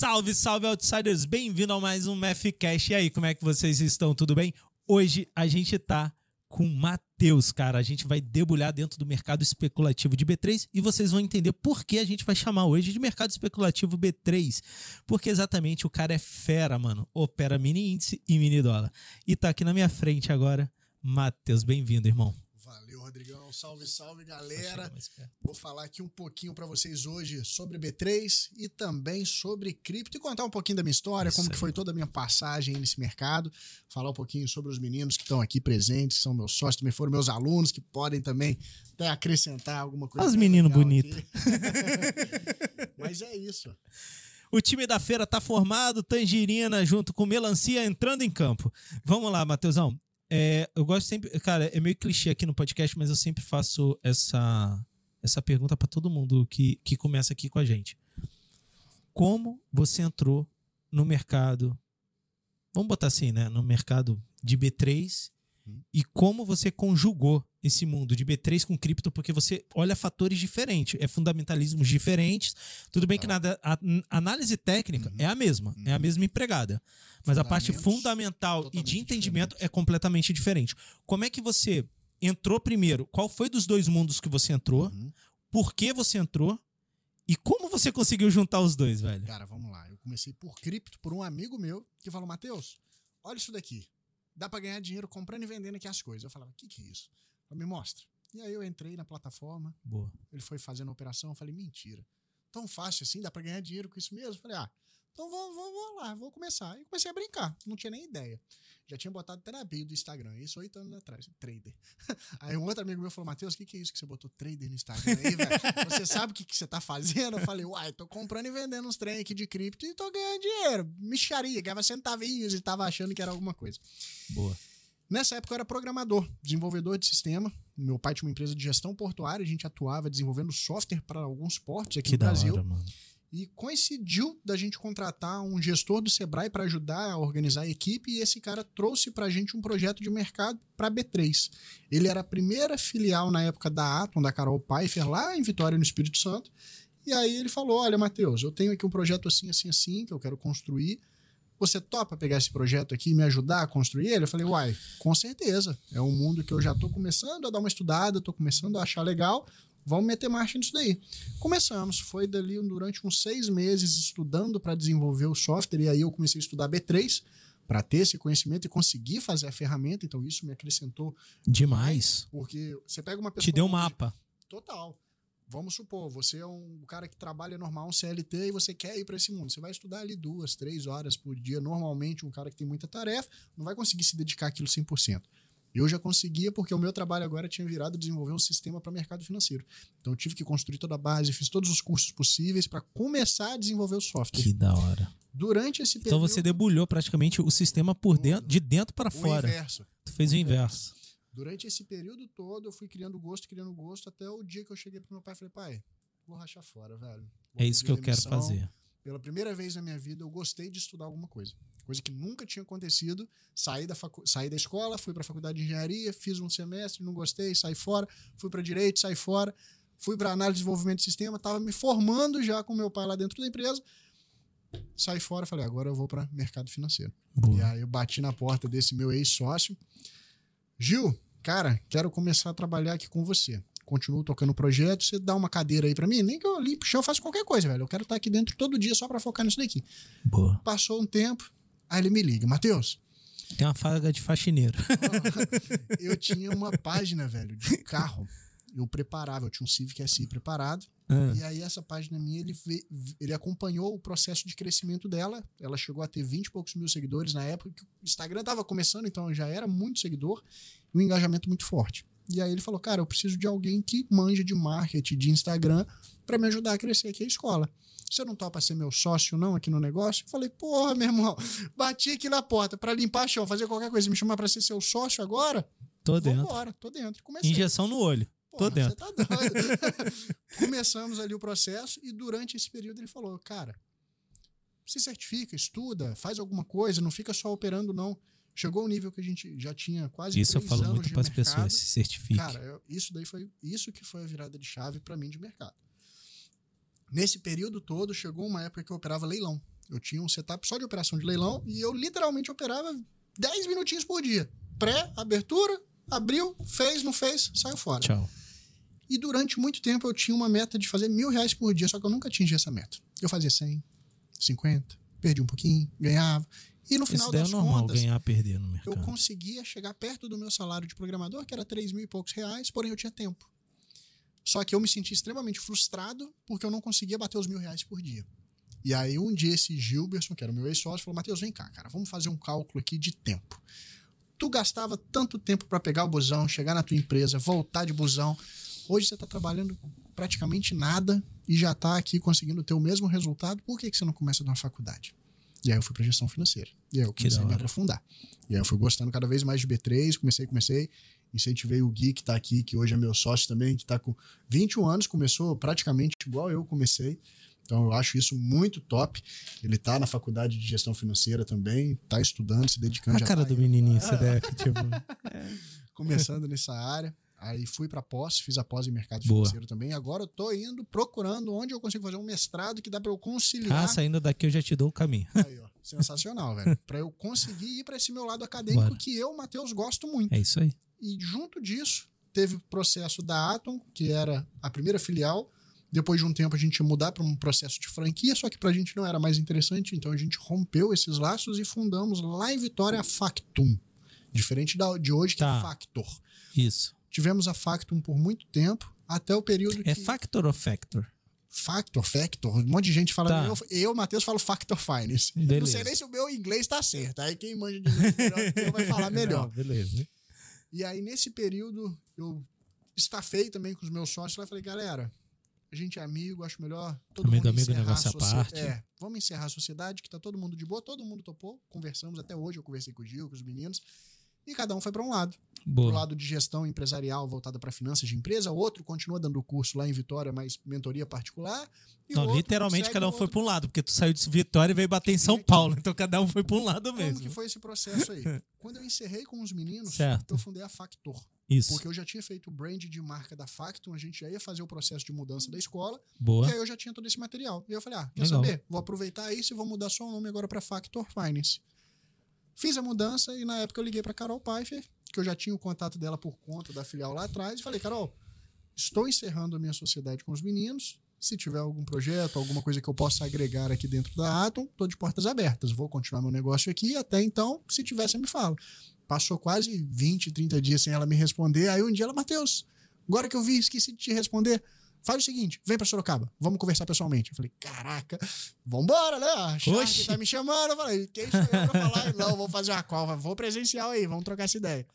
Salve, salve, outsiders! Bem-vindo a mais um MFCast. E aí, como é que vocês estão? Tudo bem? Hoje a gente tá com o Matheus, cara. A gente vai debulhar dentro do mercado especulativo de B3 e vocês vão entender por que a gente vai chamar hoje de mercado especulativo B3. Porque exatamente o cara é fera, mano. Opera mini índice e mini dólar. E tá aqui na minha frente agora, Matheus. Bem-vindo, irmão. Rodrigão. Salve, salve, galera. Vou falar aqui um pouquinho para vocês hoje sobre B3 e também sobre cripto e contar um pouquinho da minha história, Isso como que foi toda a minha passagem nesse mercado, falar um pouquinho sobre os meninos que estão aqui presentes, que são meus sócios, também foram meus alunos, que podem também até acrescentar alguma coisa. Os meninos bonitos. Mas é isso. O time da feira tá formado, Tangerina junto com Melancia entrando em campo. Vamos lá, Matheusão. É, eu gosto sempre. Cara, é meio clichê aqui no podcast, mas eu sempre faço essa, essa pergunta para todo mundo que, que começa aqui com a gente. Como você entrou no mercado? Vamos botar assim, né? No mercado de B3 e como você conjugou esse mundo de B3 com cripto, porque você olha fatores diferentes, é fundamentalismos diferentes. Tudo bem que tá. nada, a, a análise técnica uhum. é a mesma, uhum. é a uhum. mesma empregada. Mas a parte fundamental e de entendimento diferente. é completamente diferente. Como é que você entrou primeiro? Qual foi dos dois mundos que você entrou? Uhum. Por que você entrou? E como você conseguiu juntar os dois, velho? Cara, vamos lá. Eu comecei por cripto, por um amigo meu que falou: Matheus, olha isso daqui dá para ganhar dinheiro comprando e vendendo aqui as coisas. Eu falava, o que, que é isso? Me mostra. E aí eu entrei na plataforma. Boa. Ele foi fazendo a operação. Eu falei, mentira. Tão fácil assim, dá para ganhar dinheiro com isso mesmo? Eu falei, ah, então vou, vou, vou lá, vou começar. E comecei a brincar, não tinha nem ideia. Já tinha botado até na bio do Instagram, isso oito anos atrás, trader. Aí um outro amigo meu falou, Matheus, o que, que é isso que você botou trader no Instagram aí, velho? Você sabe o que, que você tá fazendo? Eu falei, uai, tô comprando e vendendo uns trem aqui de cripto e tô ganhando dinheiro. Micharia, ganhava centavinhos e tava achando que era alguma coisa. Boa. Nessa época eu era programador, desenvolvedor de sistema. Meu pai tinha uma empresa de gestão portuária, a gente atuava desenvolvendo software para alguns portos aqui que no Brasil. Hora, mano. E coincidiu da gente contratar um gestor do Sebrae para ajudar a organizar a equipe e esse cara trouxe para a gente um projeto de mercado para B3. Ele era a primeira filial na época da Atom, da Carol Pfeiffer, lá em Vitória, no Espírito Santo. E aí ele falou: Olha, Matheus, eu tenho aqui um projeto assim, assim, assim, que eu quero construir. Você topa pegar esse projeto aqui e me ajudar a construir ele? Eu falei, uai, com certeza. É um mundo que eu já estou começando a dar uma estudada, estou começando a achar legal. Vamos meter marcha nisso daí. Começamos, foi dali durante uns seis meses estudando para desenvolver o software, e aí eu comecei a estudar B3 para ter esse conhecimento e conseguir fazer a ferramenta. Então isso me acrescentou demais. Porque você pega uma pessoa. Te deu um mapa. Total. Vamos supor, você é um cara que trabalha normal, um CLT, e você quer ir para esse mundo. Você vai estudar ali duas, três horas por dia. Normalmente, um cara que tem muita tarefa não vai conseguir se dedicar àquilo 100%. Eu já conseguia porque o meu trabalho agora tinha virado desenvolver um sistema para mercado financeiro. Então eu tive que construir toda a base, fiz todos os cursos possíveis para começar a desenvolver o software. Que da hora. Durante esse período. Então você debulhou praticamente o sistema por dentro, de dentro para fora. O inverso. Tu fez o, o inverso. Durante esse período todo, eu fui criando gosto, criando gosto, até o dia que eu cheguei pro meu pai e falei, pai, vou rachar fora, velho. Vou é isso que eu quero fazer. Pela primeira vez na minha vida, eu gostei de estudar alguma coisa. Coisa que nunca tinha acontecido. Saí da, facu... saí da escola, fui para a faculdade de engenharia, fiz um semestre, não gostei, saí fora. Fui para direito, saí fora. Fui para análise de desenvolvimento de sistema, estava me formando já com meu pai lá dentro da empresa. Saí fora, falei, agora eu vou para mercado financeiro. Boa. E aí eu bati na porta desse meu ex-sócio. Gil, cara, quero começar a trabalhar aqui com você. Continuo tocando o projeto, você dá uma cadeira aí para mim, nem que eu limpe o chão, eu faço qualquer coisa, velho. Eu quero estar aqui dentro todo dia só para focar nisso daqui. Boa. Passou um tempo, aí ele me liga, Matheus. Tem uma faga de faxineiro. eu tinha uma página, velho, de carro. Eu preparava, eu tinha um Civic SI preparado. Ah. E aí, essa página minha, ele, ele acompanhou o processo de crescimento dela. Ela chegou a ter 20 e poucos mil seguidores na época que o Instagram estava começando, então já era muito seguidor e um engajamento muito forte. E aí ele falou: Cara, eu preciso de alguém que manja de marketing, de Instagram, para me ajudar a crescer aqui a escola. Você não topa ser meu sócio, não, aqui no negócio? Eu falei, porra, meu irmão, bati aqui na porta para limpar chão, fazer qualquer coisa, me chamar para ser seu sócio agora? Tô dentro. Vambora, tô dentro. Comecei. Injeção no olho. Porra, Tô dentro. Tá Começamos ali o processo e durante esse período ele falou: cara, se certifica, estuda, faz alguma coisa, não fica só operando, não. Chegou um nível que a gente já tinha quase Isso eu falo muito para as pessoas, se certifique. Cara, isso daí foi isso que foi a virada de chave para mim de mercado. Nesse período todo, chegou uma época que eu operava leilão. Eu tinha um setup só de operação de leilão e eu literalmente operava 10 minutinhos por dia. Pré, abertura, abriu, fez, não fez, saiu fora. Tchau. E durante muito tempo eu tinha uma meta de fazer mil reais por dia, só que eu nunca atingi essa meta. Eu fazia 100, 50, perdi um pouquinho, ganhava. E no final Isso daí das é normal, contas, ganhar perder no mercado. eu conseguia chegar perto do meu salário de programador, que era 3 mil e poucos reais, porém eu tinha tempo. Só que eu me senti extremamente frustrado porque eu não conseguia bater os mil reais por dia. E aí um dia esse Gilberson, que era o meu ex-sócio, falou, Matheus, vem cá, cara, vamos fazer um cálculo aqui de tempo. Tu gastava tanto tempo para pegar o busão, chegar na tua empresa, voltar de busão. Hoje você está trabalhando praticamente nada e já está aqui conseguindo ter o mesmo resultado. Por que, que você não começa numa faculdade? E aí eu fui para gestão financeira. E aí eu comecei a me aprofundar. E aí eu fui gostando cada vez mais de B3, comecei, comecei. Incentivei o Gui, que está aqui, que hoje é meu sócio também, que está com 21 anos, começou praticamente igual eu comecei. Então eu acho isso muito top. Ele está na faculdade de gestão financeira também, está estudando, se dedicando. A cara tá do aí, menininho CDF, tipo. começando nessa área. Aí fui para pós, fiz a pós em mercado Boa. financeiro também. Agora eu tô indo procurando onde eu consigo fazer um mestrado que dá para eu conciliar. Ah, saindo daqui eu já te dou o caminho. Aí, ó, sensacional, velho. Para eu conseguir ir para esse meu lado acadêmico Bora. que eu, Matheus, gosto muito. É isso aí. E junto disso, teve o processo da Atom, que era a primeira filial. Depois de um tempo, a gente ia mudar para um processo de franquia, só que para a gente não era mais interessante, então a gente rompeu esses laços e fundamos lá em Vitória a Factum. Diferente da, de hoje, que Tá. é Factor. Isso. Tivemos a Factum por muito tempo, até o período É que... factor ou factor? Factor, Factor, um monte de gente fala. Tá. Eu, eu Matheus, falo Factor Finance. Não sei nem se o meu inglês tá certo. Aí quem manja de inglês melhor vai falar melhor. Não, beleza. E aí, nesse período, eu estafei também com os meus sócios lá e falei, galera, a gente é amigo, acho melhor todo Amigo, mundo amigo, encerrar negócio a parte. É, vamos encerrar a sociedade, que tá todo mundo de boa, todo mundo topou, conversamos até hoje, eu conversei com o Gil, com os meninos, e cada um foi para um lado. Pro Boa. lado de gestão empresarial voltada para finanças de empresa, outro continua dando curso lá em Vitória, mas mentoria particular. o Não, literalmente cada um o foi pra um lado, porque tu saiu de Vitória e veio bater em São. Paulo. Então cada um foi pra um lado Como mesmo. que foi esse processo aí? Quando eu encerrei com os meninos, Certo. eu fundei a Factor. Isso. Porque eu já tinha feito o brand de marca da Factum, a gente já ia fazer o processo de mudança da escola, Boa. e aí eu já tinha todo esse material. E eu falei, ah, quer Legal. saber? Vou aproveitar isso e vou mudar só o nome agora para Factor Finance. Fiz a mudança e na época eu liguei para Carol Pfeiffer, que eu já tinha o contato dela por conta da filial lá atrás, e falei, Carol, estou encerrando a minha sociedade com os meninos. Se tiver algum projeto, alguma coisa que eu possa agregar aqui dentro da Atom, estou de portas abertas. Vou continuar meu negócio aqui. Até então, se tiver, você me fala. Passou quase 20, 30 dias sem ela me responder. Aí um dia ela, Matheus, agora que eu vi, esqueci de te responder. Faz o seguinte, vem pra Sorocaba, vamos conversar pessoalmente. Eu falei, caraca, vambora, né? A Oxi. tá me chamando. Eu falei, quem sou eu pra falar? Não, vou fazer uma call, vou presencial aí, vamos trocar essa ideia.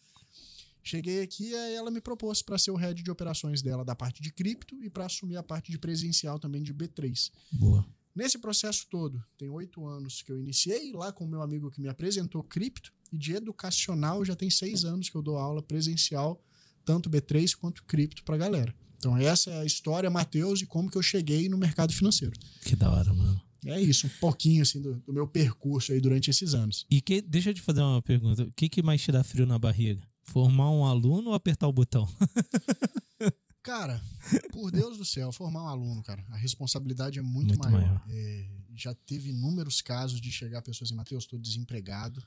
Cheguei aqui, aí ela me propôs para ser o head de operações dela da parte de cripto e para assumir a parte de presencial também de B3. Boa. Nesse processo todo, tem oito anos que eu iniciei lá com o meu amigo que me apresentou cripto, e de educacional já tem seis anos que eu dou aula presencial, tanto B3 quanto cripto pra galera. Então essa é a história, Matheus, e como que eu cheguei no mercado financeiro. Que da hora, mano. É isso, um pouquinho assim do, do meu percurso aí durante esses anos. E que, deixa eu te fazer uma pergunta. O que, que mais te dá frio na barriga? Formar um aluno ou apertar o botão? Cara, por Deus do céu, formar um aluno, cara, a responsabilidade é muito, Muito maior. maior. É, já teve inúmeros casos de chegar pessoas assim, Matheus, estou desempregado,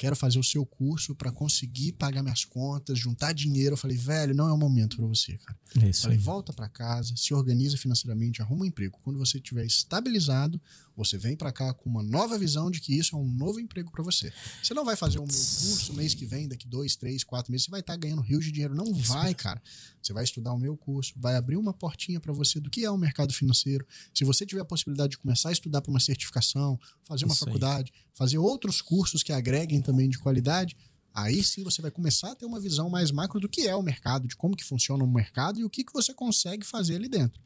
quero fazer o seu curso para conseguir pagar minhas contas, juntar dinheiro. Eu falei, velho, não é o momento para você, cara. É isso Falei, aí. volta para casa, se organiza financeiramente, arruma um emprego. Quando você estiver estabilizado, você vem para cá com uma nova visão de que isso é um novo emprego para você. Você não vai fazer o meu curso mês que vem, daqui dois, três, quatro meses, você vai estar ganhando rios de dinheiro. Não vai, cara. Você vai estudar o meu curso, vai abrir uma portinha para você do que é o mercado financeiro. Se você tiver a possibilidade de começar a estudar para uma certificação, fazer uma Isso aí. Fazer outros cursos que agreguem também de qualidade, aí sim você vai começar a ter uma visão mais macro do que é o mercado, de como que funciona o mercado e o que, que você consegue fazer ali dentro.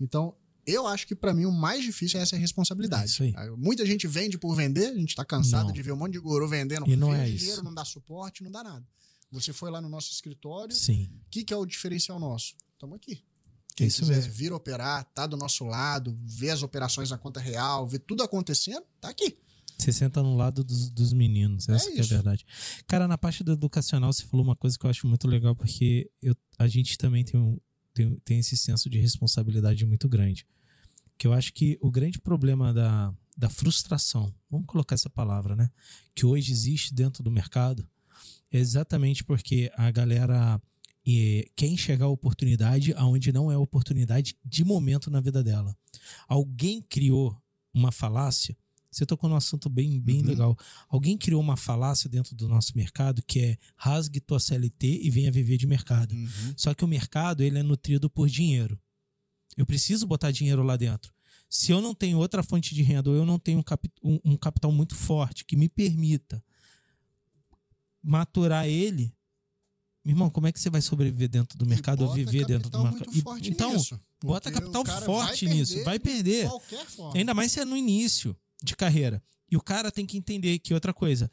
Então, eu acho que para mim o mais difícil é essa responsabilidade. É. Muita gente vende por vender, a gente tá cansado Não. de ver um monte de guru vendendo E não é dinheiro, isso. não dá suporte, não dá nada. Você foi lá no nosso escritório, o Sim. que, que é o diferencial nosso? Estamos aqui. Quem isso quiser mesmo. vir operar, tá do nosso lado, ver as operações na conta real, ver tudo acontecendo, tá aqui. Você senta no lado dos, dos meninos, essa que é a verdade. Cara, na parte do educacional, você falou uma coisa que eu acho muito legal, porque eu, a gente também tem, um, tem, tem esse senso de responsabilidade muito grande. Que eu acho que o grande problema da, da frustração, vamos colocar essa palavra, né? Que hoje existe dentro do mercado, é exatamente porque a galera é, quer enxergar a oportunidade aonde não é oportunidade de momento na vida dela. Alguém criou uma falácia. Você tocou num assunto bem, bem uhum. legal. Alguém criou uma falácia dentro do nosso mercado que é rasgue tua CLT e venha viver de mercado. Uhum. Só que o mercado ele é nutrido por dinheiro. Eu preciso botar dinheiro lá dentro. Se eu não tenho outra fonte de renda ou eu não tenho um, cap um, um capital muito forte que me permita maturar ele, irmão, como é que você vai sobreviver dentro do mercado ou viver dentro do mercado? então, nisso, bota capital forte vai nisso, vai perder. Ainda mais se é no início de carreira. E o cara tem que entender que outra coisa,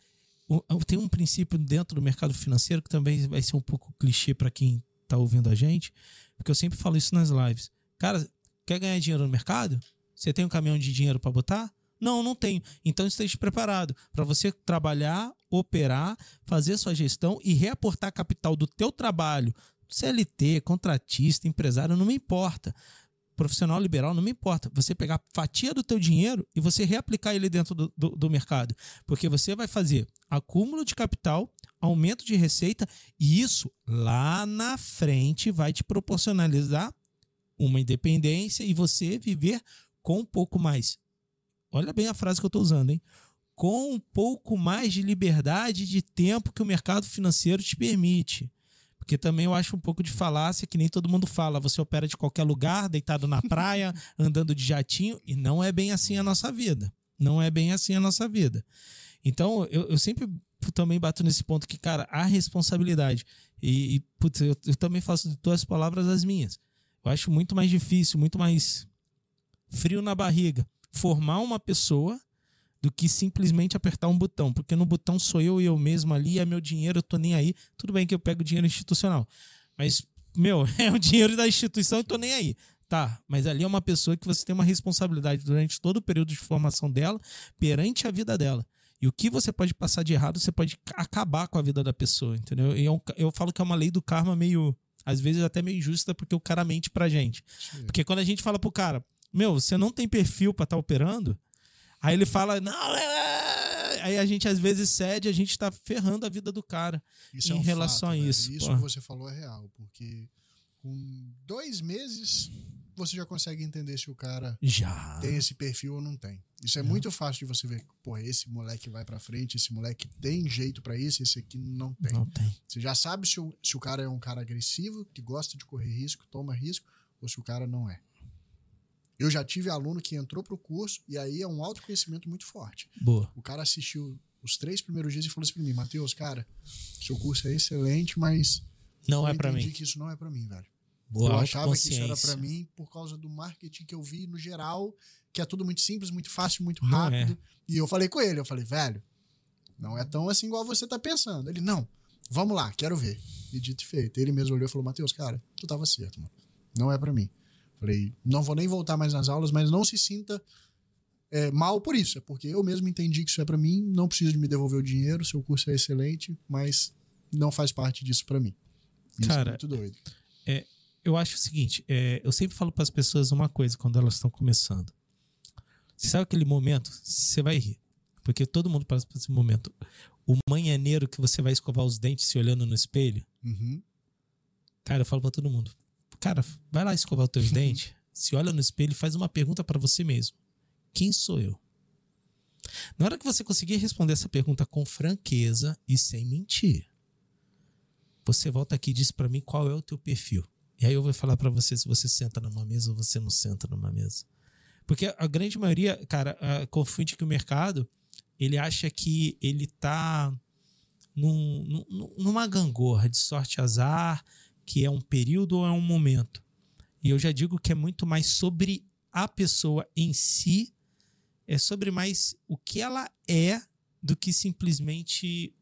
tem um princípio dentro do mercado financeiro que também vai ser um pouco clichê para quem está ouvindo a gente, porque eu sempre falo isso nas lives. Cara, quer ganhar dinheiro no mercado? Você tem um caminhão de dinheiro para botar? Não, não tenho. Então esteja preparado para você trabalhar, operar, fazer sua gestão e reaportar capital do teu trabalho, CLT, contratista, empresário, não me importa. Profissional liberal, não me importa. Você pegar fatia do teu dinheiro e você reaplicar ele dentro do, do, do mercado. Porque você vai fazer acúmulo de capital, aumento de receita e isso lá na frente vai te proporcionalizar uma independência e você viver com um pouco mais. Olha bem a frase que eu estou usando, hein? Com um pouco mais de liberdade de tempo que o mercado financeiro te permite. Porque também eu acho um pouco de falácia que nem todo mundo fala. Você opera de qualquer lugar, deitado na praia, andando de jatinho, e não é bem assim a nossa vida. Não é bem assim a nossa vida. Então, eu, eu sempre também bato nesse ponto que, cara, a responsabilidade. E, e putz, eu, eu também faço de tuas palavras as minhas. Eu acho muito mais difícil, muito mais frio na barriga, formar uma pessoa do que simplesmente apertar um botão, porque no botão sou eu e eu mesmo ali, é meu dinheiro, eu tô nem aí. Tudo bem que eu pego dinheiro institucional, mas meu, é o dinheiro da instituição e tô nem aí. Tá, mas ali é uma pessoa que você tem uma responsabilidade durante todo o período de formação dela, perante a vida dela. E o que você pode passar de errado, você pode acabar com a vida da pessoa, entendeu? E eu, é eu falo que é uma lei do karma meio, às vezes até meio injusta, porque o cara mente pra gente. Sim. Porque quando a gente fala pro cara, meu, você não tem perfil para estar tá operando. Aí ele fala, não, é, é... aí a gente às vezes cede, a gente está ferrando a vida do cara isso em é um relação fato, a isso. Isso que você falou é real, porque com dois meses você já consegue entender se o cara já. tem esse perfil ou não tem. Isso é muito fácil de você ver. Pô, esse moleque vai para frente, esse moleque tem jeito para isso, esse aqui não tem. Não tem. Você já sabe se o, se o cara é um cara agressivo, que gosta de correr risco, toma risco, ou se o cara não é. Eu já tive aluno que entrou pro curso e aí é um autoconhecimento muito forte. Boa. O cara assistiu os três primeiros dias e falou assim pra mim, Matheus, cara, seu curso é excelente, mas não é para mim. Eu entendi que isso não é para mim, velho. Boa, eu achava que isso era para mim por causa do marketing que eu vi no geral, que é tudo muito simples, muito fácil, muito é. rápido. É. E eu falei com ele, eu falei, velho, não é tão assim igual você tá pensando. Ele, não, vamos lá, quero ver. E dito e feito. Ele mesmo olhou e falou, Matheus, cara, tu tava certo, mano. Não é para mim. Falei, não vou nem voltar mais nas aulas, mas não se sinta é, mal por isso. É porque eu mesmo entendi que isso é para mim, não preciso de me devolver o dinheiro, seu curso é excelente, mas não faz parte disso para mim. Isso é Cara, é muito doido. É, eu acho o seguinte, é, eu sempre falo para as pessoas uma coisa quando elas estão começando. Você sabe aquele momento? Você vai rir. Porque todo mundo passa por esse momento. O manhaneiro que você vai escovar os dentes se olhando no espelho. Uhum. Cara, eu falo para todo mundo. Cara, vai lá escovar os teus dentes, se olha no espelho e faz uma pergunta para você mesmo: Quem sou eu? Na hora que você conseguir responder essa pergunta com franqueza e sem mentir, você volta aqui e diz para mim qual é o teu perfil. E aí eu vou falar para você se você senta numa mesa ou você não senta numa mesa. Porque a grande maioria, cara, confunde que o mercado, ele acha que ele tá num, num, numa gangorra de sorte azar, que é um período ou é um momento. E eu já digo que é muito mais sobre a pessoa em si, é sobre mais o que ela é do que simplesmente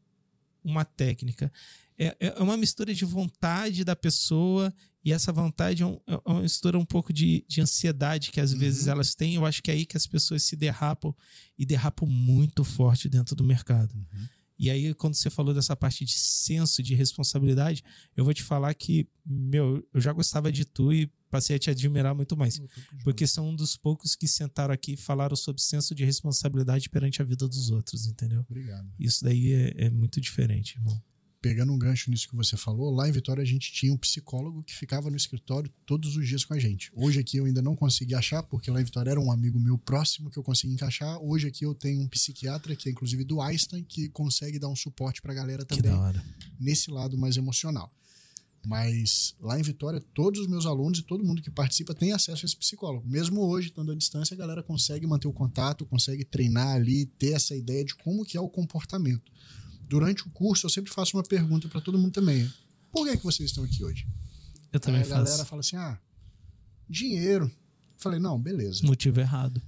uma técnica. É, é uma mistura de vontade da pessoa e essa vontade é, um, é uma mistura um pouco de, de ansiedade que às uhum. vezes elas têm. Eu acho que é aí que as pessoas se derrapam e derrapam muito forte dentro do mercado. Uhum. E aí, quando você falou dessa parte de senso de responsabilidade, eu vou te falar que, meu, eu já gostava de tu e passei a te admirar muito mais. Porque são um dos poucos que sentaram aqui e falaram sobre senso de responsabilidade perante a vida dos outros, entendeu? Obrigado. Isso daí é, é muito diferente, irmão pegando um gancho nisso que você falou, lá em Vitória a gente tinha um psicólogo que ficava no escritório todos os dias com a gente. Hoje aqui eu ainda não consegui achar, porque lá em Vitória era um amigo meu próximo que eu consegui encaixar. Hoje aqui eu tenho um psiquiatra, que é inclusive do Einstein, que consegue dar um suporte pra galera também nesse lado mais emocional. Mas lá em Vitória, todos os meus alunos e todo mundo que participa tem acesso a esse psicólogo. Mesmo hoje, estando à distância, a galera consegue manter o contato, consegue treinar ali, ter essa ideia de como que é o comportamento durante o curso, eu sempre faço uma pergunta para todo mundo também. Por que, é que vocês estão aqui hoje? Eu também Aí a galera fala assim: ah, dinheiro. Eu falei, não, beleza. Motivo errado.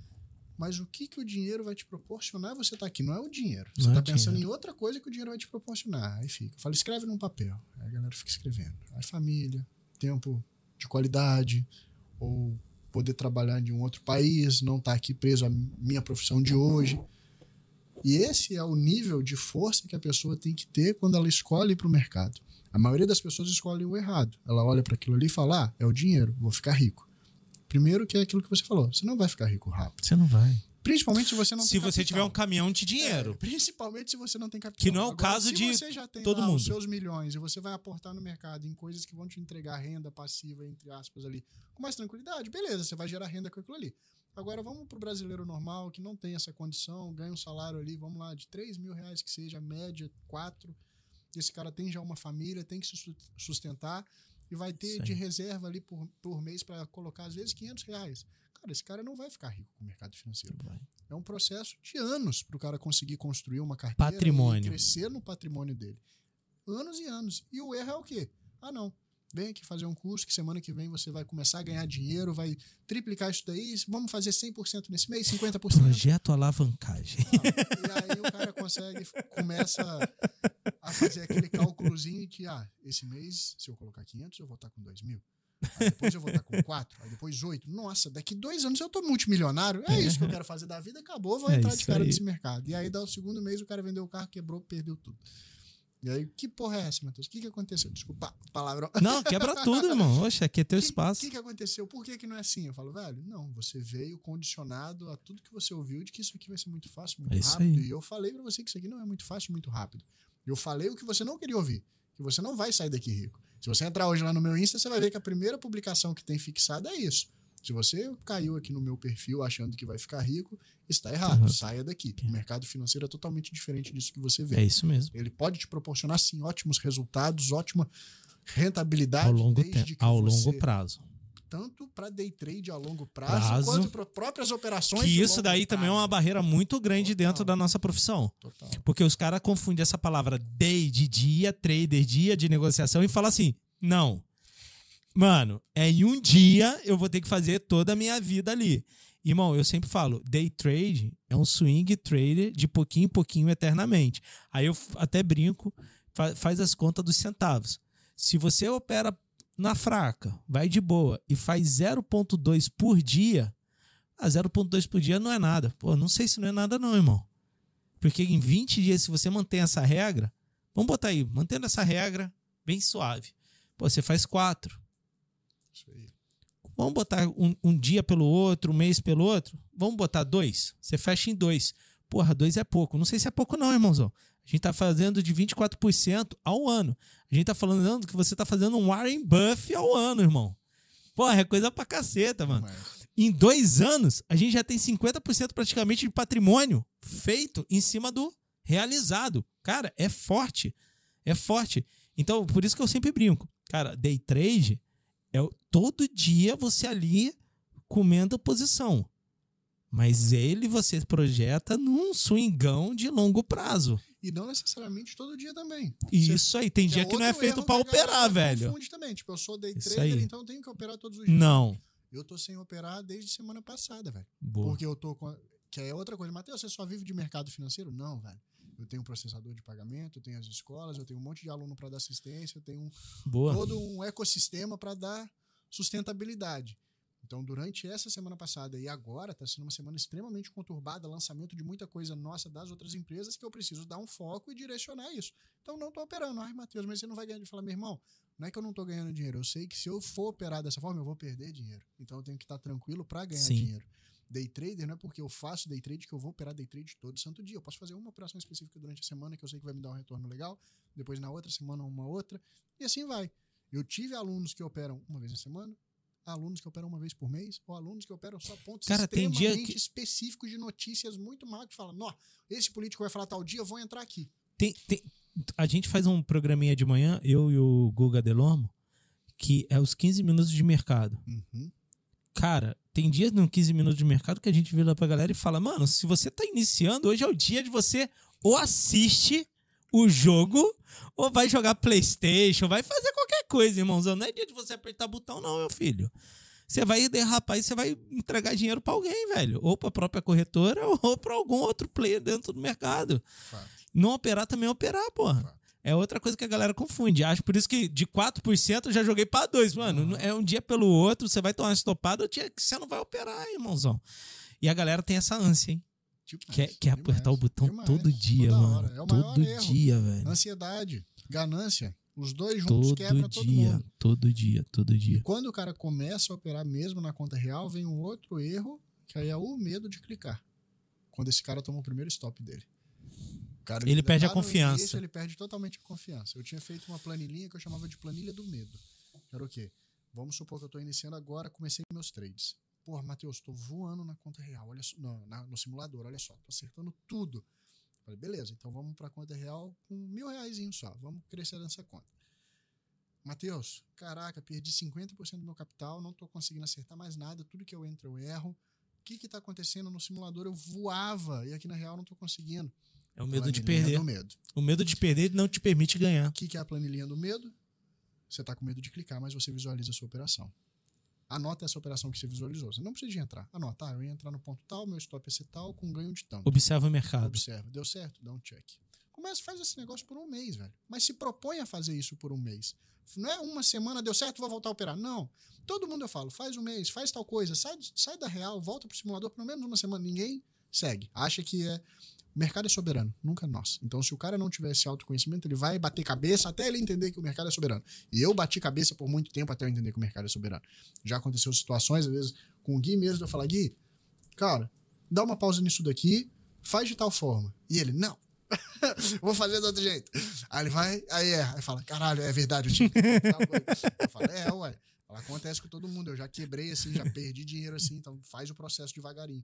Mas o que, que o dinheiro vai te proporcionar você tá aqui? Não é o dinheiro. Você está é pensando dinheiro. em outra coisa que o dinheiro vai te proporcionar. Aí fica. Eu falo, escreve num papel. Aí a galera fica escrevendo. Aí família, tempo de qualidade, ou poder trabalhar em um outro país, não estar tá aqui preso à minha profissão de hoje. E esse é o nível de força que a pessoa tem que ter quando ela escolhe ir para o mercado. A maioria das pessoas escolhe o errado. Ela olha para aquilo ali e fala: ah, é o dinheiro, vou ficar rico. Primeiro que é aquilo que você falou, você não vai ficar rico rápido. Você não vai. Principalmente se você não se tem você tiver um caminhão de dinheiro. É, principalmente se você não tem capital. Que não é o Agora, caso de você já tem todo mundo. os seus milhões e você vai aportar no mercado em coisas que vão te entregar renda passiva, entre aspas, ali, com mais tranquilidade, beleza, você vai gerar renda com aquilo ali. Agora vamos para o brasileiro normal, que não tem essa condição, ganha um salário ali, vamos lá, de 3 mil reais que seja, média, 4. Esse cara tem já uma família, tem que se sustentar e vai ter Sim. de reserva ali por, por mês para colocar, às vezes, 500 reais. Cara, esse cara não vai ficar rico com o mercado financeiro. É um processo de anos para o cara conseguir construir uma carteira patrimônio. e crescer no patrimônio dele. Anos e anos. E o erro é o quê? Ah, não. Vem aqui fazer um curso que semana que vem você vai começar a ganhar dinheiro, vai triplicar isso daí. Vamos fazer 100% nesse mês, 50%. Projeto alavancagem. E aí o cara consegue, começa a fazer aquele cálculozinho que, ah, esse mês, se eu colocar 500, eu vou estar com 2 mil. Aí depois eu vou estar com 4, aí depois 8. Nossa, daqui dois anos eu tô multimilionário. É isso que eu quero fazer da vida, acabou, vou é entrar de cara aí. nesse mercado. E aí dá o segundo mês, o cara vendeu o carro, quebrou, perdeu tudo. E aí, que porra é essa, Matheus? O que, que aconteceu? Desculpa, palavra. Não, quebra tudo, irmão. Oxe, aqui é teu espaço. O que, que aconteceu? Por que, que não é assim? Eu falo, velho, não, você veio condicionado a tudo que você ouviu de que isso aqui vai ser muito fácil, muito é rápido. Aí. E eu falei para você que isso aqui não é muito fácil, muito rápido. Eu falei o que você não queria ouvir, que você não vai sair daqui rico. Se você entrar hoje lá no meu Insta, você vai ver que a primeira publicação que tem fixada é isso. Se você caiu aqui no meu perfil achando que vai ficar rico, está errado. Uhum. Saia daqui. O mercado financeiro é totalmente diferente disso que você vê. É isso mesmo. Ele pode te proporcionar, sim, ótimos resultados, ótima rentabilidade ao longo, que ao longo prazo. Tanto para day trade a longo prazo, prazo quanto para próprias operações. Que isso daí prazo. também é uma barreira muito grande Total. dentro da nossa profissão. Total. Porque os caras confundem essa palavra day de dia, trader dia de negociação e falam assim: não, Mano, é em um dia eu vou ter que fazer toda a minha vida ali. Irmão, eu sempre falo, day trade é um swing trader de pouquinho em pouquinho eternamente. Aí eu até brinco, faz as contas dos centavos. Se você opera na fraca, vai de boa e faz 0.2 por dia, ah, 0.2 por dia não é nada. Pô, não sei se não é nada não, irmão. Porque em 20 dias, se você mantém essa regra, vamos botar aí, mantendo essa regra bem suave. Pô, você faz 4. Vamos botar um, um, dia pelo outro, um mês pelo outro? Vamos botar dois? Você fecha em dois. Porra, dois é pouco. Não sei se é pouco, não, irmãozão. A gente tá fazendo de 24% ao ano. A gente tá falando que você tá fazendo um Warren Buff ao ano, irmão. Porra, é coisa pra caceta, mano. Em dois anos, a gente já tem 50% praticamente de patrimônio feito em cima do realizado. Cara, é forte. É forte. Então, por isso que eu sempre brinco. Cara, day trade todo dia você ali comendo posição. Mas ele você projeta num swingão de longo prazo. E não necessariamente todo dia também. Isso você, aí, tem dia é que não é feito para operar, velho. Confunde também. Tipo, eu sou day Isso trader, aí. então eu tenho que operar todos os dias. Não. Eu tô sem operar desde semana passada, velho. Boa. Porque eu tô com. Que é outra coisa. Matheus, você só vive de mercado financeiro? Não, velho. Eu tenho um processador de pagamento, eu tenho as escolas, eu tenho um monte de aluno para dar assistência, eu tenho um, todo um ecossistema para dar sustentabilidade. Então, durante essa semana passada e agora, está sendo uma semana extremamente conturbada, lançamento de muita coisa nossa das outras empresas, que eu preciso dar um foco e direcionar isso. Então, não estou operando. Ai, Matheus, mas você não vai ganhar de falar, meu irmão, não é que eu não estou ganhando dinheiro. Eu sei que se eu for operar dessa forma, eu vou perder dinheiro. Então, eu tenho que estar tranquilo para ganhar Sim. dinheiro. Day trader não é porque eu faço day trade que eu vou operar day trade todo santo dia. Eu posso fazer uma operação específica durante a semana que eu sei que vai me dar um retorno legal, depois na outra semana uma outra, e assim vai. Eu tive alunos que operam uma vez na semana, alunos que operam uma vez por mês, ou alunos que operam só pontos Cara, extremamente tem dia que... específicos de notícias muito mal que falam, não, esse político vai falar tal dia, eu vou entrar aqui. Tem, tem, a gente faz um programinha de manhã, eu e o Guga Delormo, que é os 15 minutos de mercado. Uhum. Cara, tem dias no 15 minutos de mercado que a gente vira pra galera e fala, mano, se você tá iniciando, hoje é o dia de você ou assiste o jogo ou vai jogar Playstation, vai fazer qualquer coisa, irmãozão. Não é dia de você apertar botão, não, meu filho. Você vai derrapar e você vai entregar dinheiro para alguém, velho. Ou para a própria corretora ou para algum outro player dentro do mercado. Fato. Não operar também é operar, porra. Fato. É outra coisa que a galera confunde. Acho por isso que de 4% eu já joguei para 2, mano. É um dia pelo outro, você vai tomar uma estopada, você não vai operar, irmãozão. E a galera tem essa ânsia, hein? Demais, quer, quer apertar o botão demais, todo dia, mano. É todo dia, velho. Ansiedade, ganância. Os dois juntos todo quebram todo dia, mundo. Todo dia, todo dia. E quando o cara começa a operar mesmo na conta real, vem um outro erro, que aí é o medo de clicar. Quando esse cara toma o primeiro stop dele. Cara, ele perde a confiança. Início, ele perde totalmente a confiança. Eu tinha feito uma planilhinha que eu chamava de planilha do medo. Era o quê? Vamos supor que eu estou iniciando agora, comecei meus trades. Porra, Matheus, estou voando na conta real, olha só, no, na, no simulador, olha só, tô acertando tudo. Falei, beleza, então vamos para a conta real com mil reais só, vamos crescer nessa conta. Matheus, caraca, perdi 50% do meu capital, não estou conseguindo acertar mais nada, tudo que eu entro eu erro. O que está acontecendo no simulador? Eu voava e aqui na real não estou conseguindo. É o medo de perder. Medo. O medo de perder não te permite ganhar. O que, que é a planilhinha do medo? Você está com medo de clicar, mas você visualiza a sua operação. Anota essa operação que você visualizou. Você não precisa de entrar. Anota, ah, eu ia entrar no ponto tal, meu stop ia ser tal, com ganho de tanto. Observa o mercado. Observa. Deu certo? Dá um check. Começa, faz esse negócio por um mês, velho. Mas se propõe a fazer isso por um mês. Não é uma semana, deu certo, vou voltar a operar. Não. Todo mundo eu falo, faz um mês, faz tal coisa, sai, sai da real, volta pro simulador pelo menos uma semana. Ninguém segue. Acha que é mercado é soberano, nunca nós. Então, se o cara não tiver esse autoconhecimento, ele vai bater cabeça até ele entender que o mercado é soberano. E eu bati cabeça por muito tempo até eu entender que o mercado é soberano. Já aconteceu situações, às vezes, com o Gui mesmo, eu falar, Gui, cara, dá uma pausa nisso daqui, faz de tal forma. E ele, não, vou fazer do outro jeito. Aí ele vai, aí é, aí fala, caralho, é verdade, eu tinha que Eu falo, é, ué. Acontece com todo mundo, eu já quebrei assim, já perdi dinheiro assim, então faz o processo devagarinho.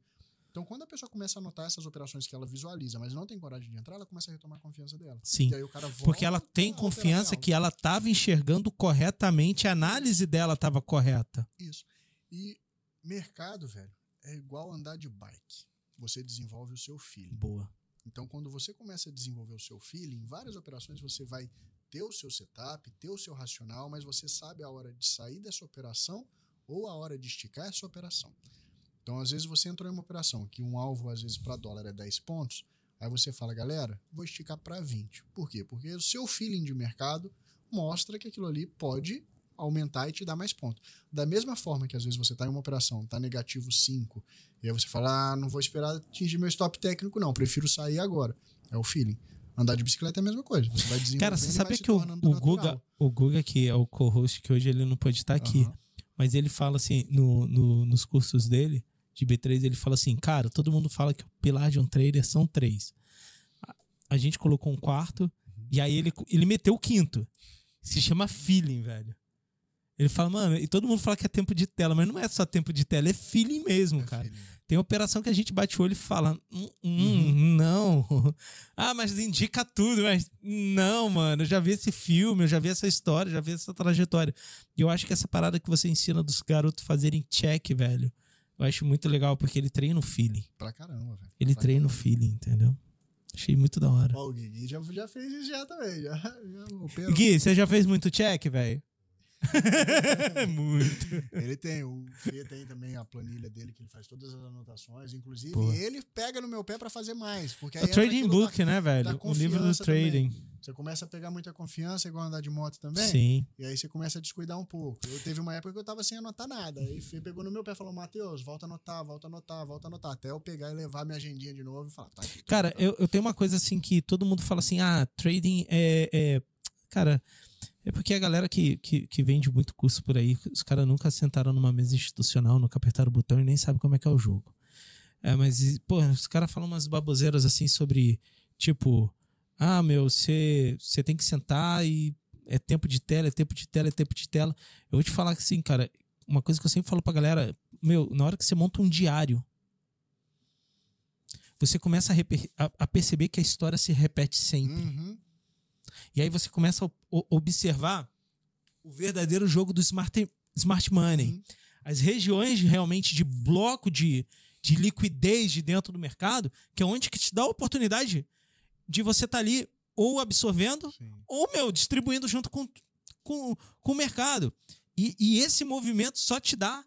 Então, quando a pessoa começa a anotar essas operações que ela visualiza, mas não tem coragem de entrar, ela começa a retomar a confiança dela. Sim. porque ela tem confiança que ela estava enxergando corretamente, a análise dela estava correta. Isso. E mercado, velho, é igual andar de bike. Você desenvolve o seu feeling. Boa. Então, quando você começa a desenvolver o seu feeling, em várias operações você vai ter o seu setup, ter o seu racional, mas você sabe a hora de sair dessa operação ou a hora de esticar essa operação. Então, às vezes, você entrou em uma operação que um alvo, às vezes, para dólar é 10 pontos, aí você fala, galera, vou esticar para 20. Por quê? Porque o seu feeling de mercado mostra que aquilo ali pode aumentar e te dar mais pontos. Da mesma forma que às vezes você está em uma operação, está negativo 5, e aí você fala, ah, não vou esperar atingir meu stop técnico, não, prefiro sair agora. É o feeling. Andar de bicicleta é a mesma coisa. Você vai Cara, você sabe que o, o Guga, o Guga, que é o co-host, que hoje ele não pode estar aqui, uhum. mas ele fala assim, no, no, nos cursos dele, de B3, ele fala assim, cara, todo mundo fala que o pilar de um trader são três. A gente colocou um quarto e aí ele, ele meteu o quinto. Se chama feeling, velho. Ele fala, mano, e todo mundo fala que é tempo de tela, mas não é só tempo de tela, é feeling mesmo, é cara. Feeling. Tem operação que a gente bate o olho e fala, hum, hum, uhum. não. ah, mas indica tudo, mas não, mano, eu já vi esse filme, eu já vi essa história, já vi essa trajetória. E eu acho que essa parada que você ensina dos garotos fazerem check, velho, eu acho muito legal porque ele treina o feeling. Pra caramba, velho. Ele pra treina caramba. o feeling, entendeu? Achei muito da hora. Ó, o Gui já, já fez isso já também. Já, já Gui, você já fez muito check, velho? Muito. Ele tem, o Fê tem também a planilha dele, que ele faz todas as anotações. Inclusive, Pô. ele pega no meu pé para fazer mais. Porque o Trading Book, da, né, velho? O livro do trading. Também. Você começa a pegar muita confiança, igual andar de moto também. Sim. E aí você começa a descuidar um pouco. Eu teve uma época que eu tava sem anotar nada. Aí Fê pegou no meu pé e falou: Matheus, volta a anotar, volta a anotar, volta a anotar. Até eu pegar e levar minha agendinha de novo e falar: tá aqui, Cara, eu, eu tenho uma coisa assim que todo mundo fala assim: ah, trading é. é... Cara, é porque a galera que, que, que, vende muito curso por aí, os caras nunca sentaram numa mesa institucional, nunca apertaram o botão e nem sabem como é que é o jogo. É, mas, pô, os caras falam umas baboseiras assim sobre, tipo, ah, meu, você tem que sentar e é tempo de tela, é tempo de tela, é tempo de tela. Eu vou te falar assim, cara, uma coisa que eu sempre falo pra galera, meu, na hora que você monta um diário, você começa a, a, a perceber que a história se repete sempre. Uhum. E aí você começa a observar o verdadeiro jogo do smart, smart money. Uhum. As regiões realmente de bloco de, de liquidez de dentro do mercado, que é onde que te dá a oportunidade de você estar tá ali ou absorvendo Sim. ou, meu, distribuindo junto com, com, com o mercado. E, e esse movimento só te dá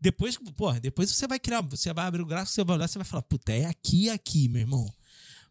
depois, porra, depois você vai criar, você vai abrir o gráfico, você vai olhar, você vai falar, puta, é aqui e aqui, meu irmão.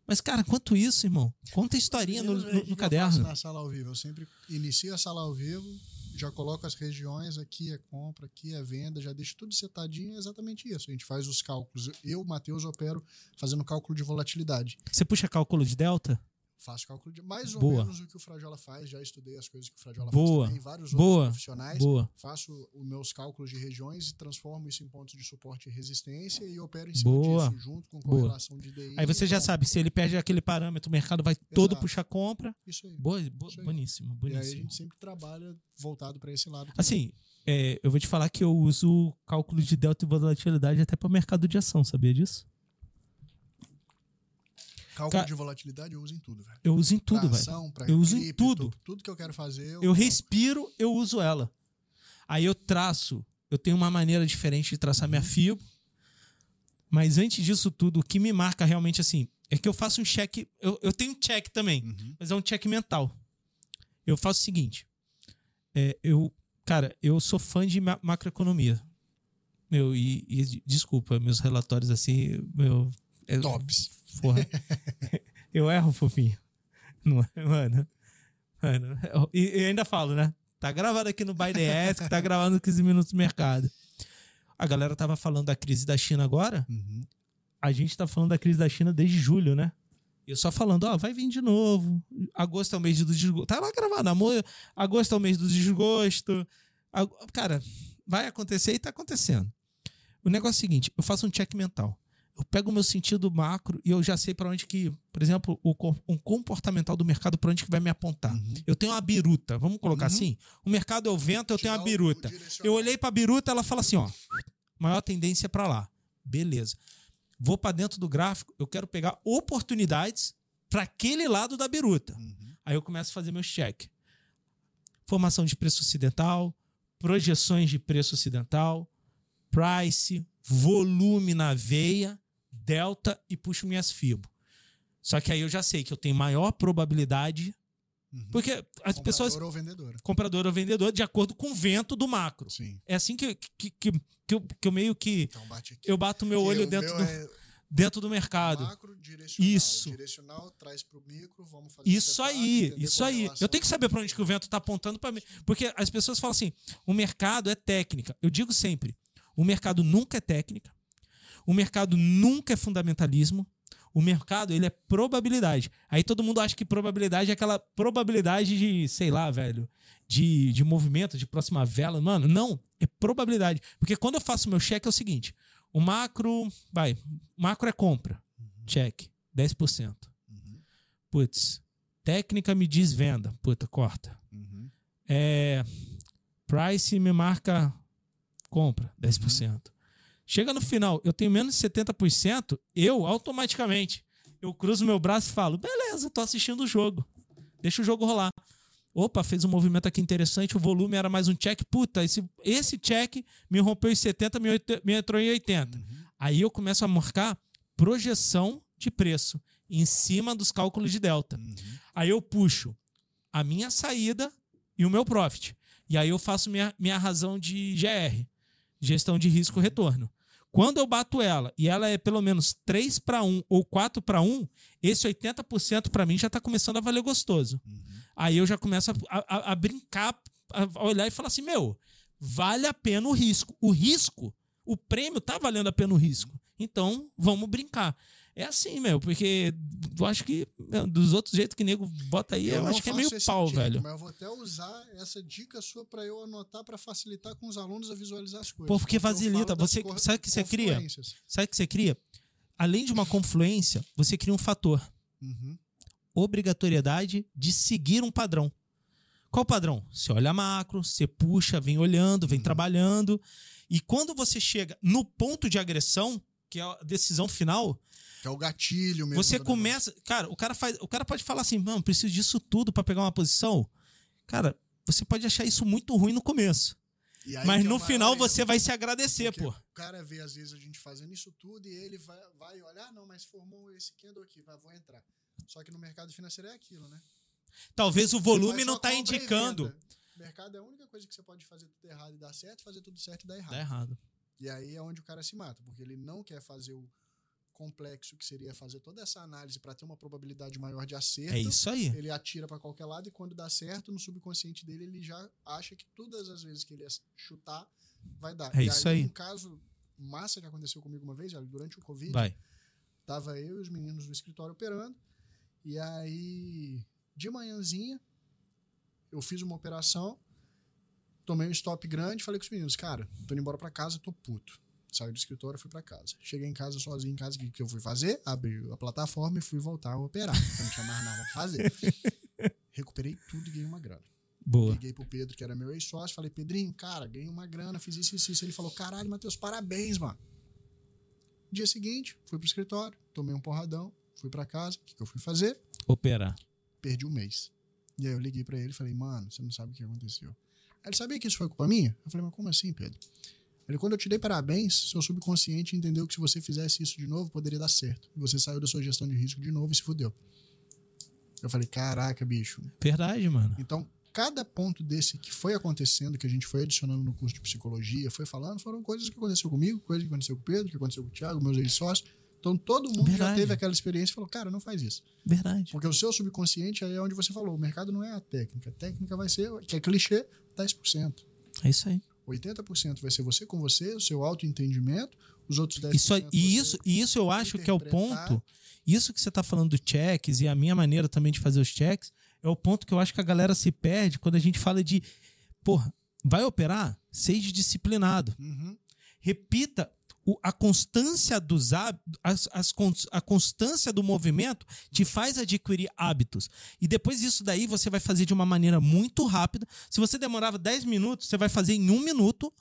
Mas, cara, quanto isso, irmão? Conta a historinha no, no, no caderno. na sala ao vivo. Eu sempre inicio a sala ao vivo, já coloco as regiões, aqui é compra, aqui é venda, já deixo tudo setadinho, é exatamente isso. A gente faz os cálculos. Eu, Matheus, opero fazendo cálculo de volatilidade. Você puxa cálculo de delta? Faço cálculo de mais ou Boa. menos o que o Frajola faz. Já estudei as coisas que o Frajola Boa. faz também, vários Boa. outros profissionais. Boa. Faço os meus cálculos de regiões e transformo isso em pontos de suporte e resistência e opero em cima Boa. disso, junto com correlação de DI. Aí você já sabe, se ele perde aquele parâmetro, o mercado vai Exato. todo puxar compra. Isso aí. Boa, isso aí. Boníssimo, boníssimo. E aí a gente sempre trabalha voltado para esse lado. Também. Assim, é, eu vou te falar que eu uso cálculo de delta e volatilidade até para mercado de ação, sabia disso? Cálculo de volatilidade eu uso em tudo, velho. Eu uso em tudo, velho. Eu uso em tudo. Tudo que eu quero fazer. Eu, eu respiro, eu uso ela. Aí eu traço. Eu tenho uma maneira diferente de traçar minha FIBO. Mas antes disso tudo, o que me marca realmente assim é que eu faço um check. Eu, eu tenho um check também, uhum. mas é um check mental. Eu faço o seguinte. É, eu, cara, eu sou fã de ma macroeconomia. Meu, e, e, desculpa, meus relatórios assim, meu. É, Tops. Porra. eu erro, fofinho. Não é, mano? Mano. E, e, ainda falo, né? Tá gravado aqui no ByDS, que tá gravado no 15 Minutos do Mercado. A galera tava falando da crise da China agora. Uhum. A gente tá falando da crise da China desde julho, né? Eu só falando, ó, vai vir de novo. Agosto é o mês do desgosto. Tá lá gravado, amor. Agosto é o mês do desgosto. Cara, vai acontecer e tá acontecendo. O negócio é o seguinte: eu faço um check mental eu pego o meu sentido macro e eu já sei para onde que, por exemplo, o um comportamental do mercado para onde que vai me apontar. Uhum. Eu tenho uma biruta, vamos colocar uhum. assim? O mercado é o vento, eu tenho uma biruta. Eu olhei para a biruta, ela fala assim, ó, maior tendência para lá. Beleza. Vou para dentro do gráfico, eu quero pegar oportunidades para aquele lado da biruta. Uhum. Aí eu começo a fazer meus check. Formação de preço ocidental, projeções de preço ocidental, price, volume na veia, delta e puxo minhas fibras. Só que aí eu já sei que eu tenho maior probabilidade. Uhum. Porque as comprador pessoas. Comprador ou vendedor. Comprador ou vendedor, de acordo com o vento do macro. Sim. É assim que, que, que, que, eu, que eu meio que. Então. Eu bato meu olho dentro do. É dentro do mercado. Macro, direcional. Isso. Direcional traz para o micro, vamos fazer Isso aí, isso aí. Eu tenho que saber para onde que o vento está apontando para mim, porque as pessoas falam assim: o mercado é técnica. Eu digo sempre: o mercado nunca é técnica. O mercado nunca é fundamentalismo. O mercado, ele é probabilidade. Aí todo mundo acha que probabilidade é aquela probabilidade de, sei lá, velho, de, de movimento, de próxima vela. Mano, não. É probabilidade. Porque quando eu faço meu cheque é o seguinte: o macro, vai, macro é compra. Uhum. Check. 10%. Uhum. Putz, técnica me diz venda. Puta, corta. Uhum. É, price me marca compra. 10%. Uhum. Chega no final, eu tenho menos de 70%, eu automaticamente eu cruzo meu braço e falo: beleza, tô assistindo o jogo. Deixa o jogo rolar. Opa, fez um movimento aqui interessante, o volume era mais um check. Puta, esse, esse check me rompeu em 70, me, me entrou em 80. Uhum. Aí eu começo a marcar projeção de preço em cima dos cálculos de delta. Uhum. Aí eu puxo a minha saída e o meu profit. E aí eu faço minha, minha razão de GR, gestão de risco retorno. Quando eu bato ela e ela é pelo menos 3 para 1 ou 4 para 1, esse 80% para mim já está começando a valer gostoso. Uhum. Aí eu já começo a, a, a brincar, a olhar e falar assim: meu, vale a pena o risco. O risco, o prêmio tá valendo a pena o risco. Então, vamos brincar. É assim, meu, porque eu acho que meu, dos outros jeitos que nego bota aí, eu, eu acho que é meio pau, velho. Mas eu vou até usar essa dica sua para eu anotar para facilitar com os alunos a visualizar as coisas. Pô, porque facilita. Você sabe o que você cria? Sabe o que você cria? Além de uma confluência, você cria um fator. Uhum. Obrigatoriedade de seguir um padrão. Qual padrão? Você olha macro, você puxa, vem olhando, vem uhum. trabalhando. E quando você chega no ponto de agressão, que é a decisão final, que é o gatilho mesmo. Você começa. Negócio. Cara, o cara, faz, o cara pode falar assim, mano, preciso disso tudo para pegar uma posição. Cara, você pode achar isso muito ruim no começo. Mas é no final você vai se agradecer, pô. O cara vê, às vezes, a gente fazendo isso tudo e ele vai, vai olhar, não, mas formou esse candle aqui, vai, vou entrar. Só que no mercado financeiro é aquilo, né? Talvez o volume não tá indicando. O mercado é a única coisa que você pode fazer tudo errado e dar certo, fazer tudo certo e dar errado. Dá errado. E aí é onde o cara se mata, porque ele não quer fazer o complexo que seria fazer toda essa análise para ter uma probabilidade maior de acerto. É isso aí. Ele atira para qualquer lado e quando dá certo, no subconsciente dele, ele já acha que todas as vezes que ele chutar, vai dar. É e isso aí. Um caso massa que aconteceu comigo uma vez, durante o Covid, vai. tava eu e os meninos no escritório operando, e aí, de manhãzinha, eu fiz uma operação, tomei um stop grande, falei com os meninos, cara, tô indo embora para casa, tô puto Saí do escritório fui para casa. Cheguei em casa sozinho em casa, o que, que eu fui fazer? Abri a plataforma e fui voltar a operar. não tinha mais nada pra fazer. Recuperei tudo e ganhei uma grana. Boa. Liguei pro Pedro, que era meu ex-sócio, falei, Pedrinho, cara, ganhei uma grana, fiz isso e isso, isso. Ele falou, caralho, Matheus, parabéns, mano. Dia seguinte, fui pro escritório, tomei um porradão, fui para casa. O que, que eu fui fazer? Operar. Perdi um mês. E aí eu liguei para ele e falei, mano, você não sabe o que aconteceu. Ele sabia que isso foi culpa minha? Eu falei, mas como assim, Pedro? Ele, quando eu te dei parabéns, seu subconsciente entendeu que se você fizesse isso de novo, poderia dar certo. E você saiu da sua gestão de risco de novo e se fudeu. Eu falei, caraca, bicho. Verdade, mano. Então, cada ponto desse que foi acontecendo, que a gente foi adicionando no curso de psicologia, foi falando, foram coisas que aconteceu comigo, coisas que aconteceu com o Pedro, que aconteceu com o Thiago, meus ex-sócios. Então, todo mundo Verdade. já teve aquela experiência e falou, cara, não faz isso. Verdade. Porque o seu subconsciente aí é onde você falou, o mercado não é a técnica. A técnica vai ser, que é clichê, 10%. É isso aí. 80% vai ser você com você, o seu autoentendimento, os outros 10% isso, E isso, e isso eu acho que é o ponto. Isso que você está falando do checks e a minha maneira também de fazer os checks é o ponto que eu acho que a galera se perde quando a gente fala de, porra, vai operar? Seja disciplinado. Uhum. Repita a constância dos hábitos, as, a constância do movimento te faz adquirir hábitos. E depois disso daí você vai fazer de uma maneira muito rápida. Se você demorava 10 minutos, você vai fazer em um minuto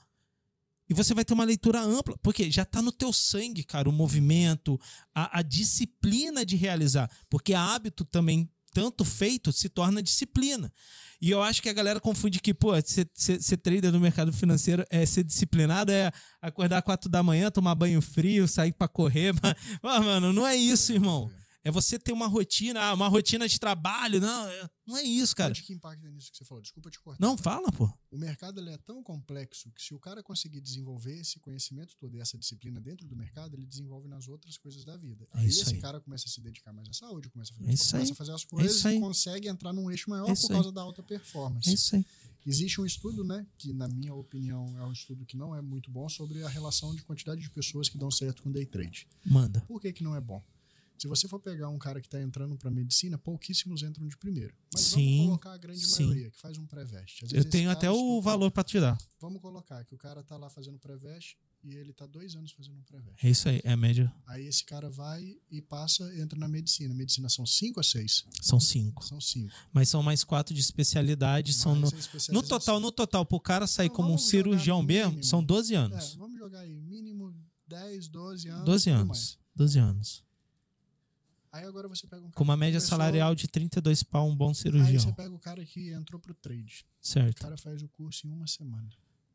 e você vai ter uma leitura ampla, porque já está no teu sangue, cara, o movimento, a, a disciplina de realizar. Porque hábito também tanto feito se torna disciplina. E eu acho que a galera confunde que, pô, ser, ser, ser trader no mercado financeiro é ser disciplinado, é acordar quatro da manhã, tomar banho frio, sair para correr. Mas, mano, não é isso, irmão. É você ter uma rotina, ah, uma rotina de trabalho. Não, é, não é isso, cara. O que impacta nisso que você falou? Desculpa te cortar. Não, fala, pô. O mercado ele é tão complexo que se o cara conseguir desenvolver esse conhecimento todo e essa disciplina dentro do mercado, ele desenvolve nas outras coisas da vida. É aí esse aí. cara começa a se dedicar mais à saúde, começa a fazer, é começa a fazer as é coisas e consegue entrar num eixo maior é por causa da alta performance. É isso aí. Existe um estudo, né, que na minha opinião é um estudo que não é muito bom sobre a relação de quantidade de pessoas que dão certo com day trade. Manda. Por que que não é bom? Se você for pegar um cara que está entrando para medicina, pouquíssimos entram de primeiro. Mas sim, vamos colocar a grande sim. maioria, que faz um pré-veste. Eu tenho até o valor para te dar. Vamos colocar que o cara está lá fazendo pré-veste e ele está dois anos fazendo um pré-veste. É isso aí, é a média. Aí esse cara vai e passa, entra na medicina. Medicina são cinco a seis? São cinco. São cinco. Mas são mais quatro de especialidade. são no, no total, no total, para o cara sair então, como um cirurgião mesmo, são 12 anos. É, vamos jogar aí, mínimo 10, 12 anos. 12 anos. 12 anos. Aí agora você pega um Com uma média começou... salarial de 32 pau, um bom cirurgião. Aí você pega o cara que entrou pro trade. Certo. O cara faz o curso em uma semana.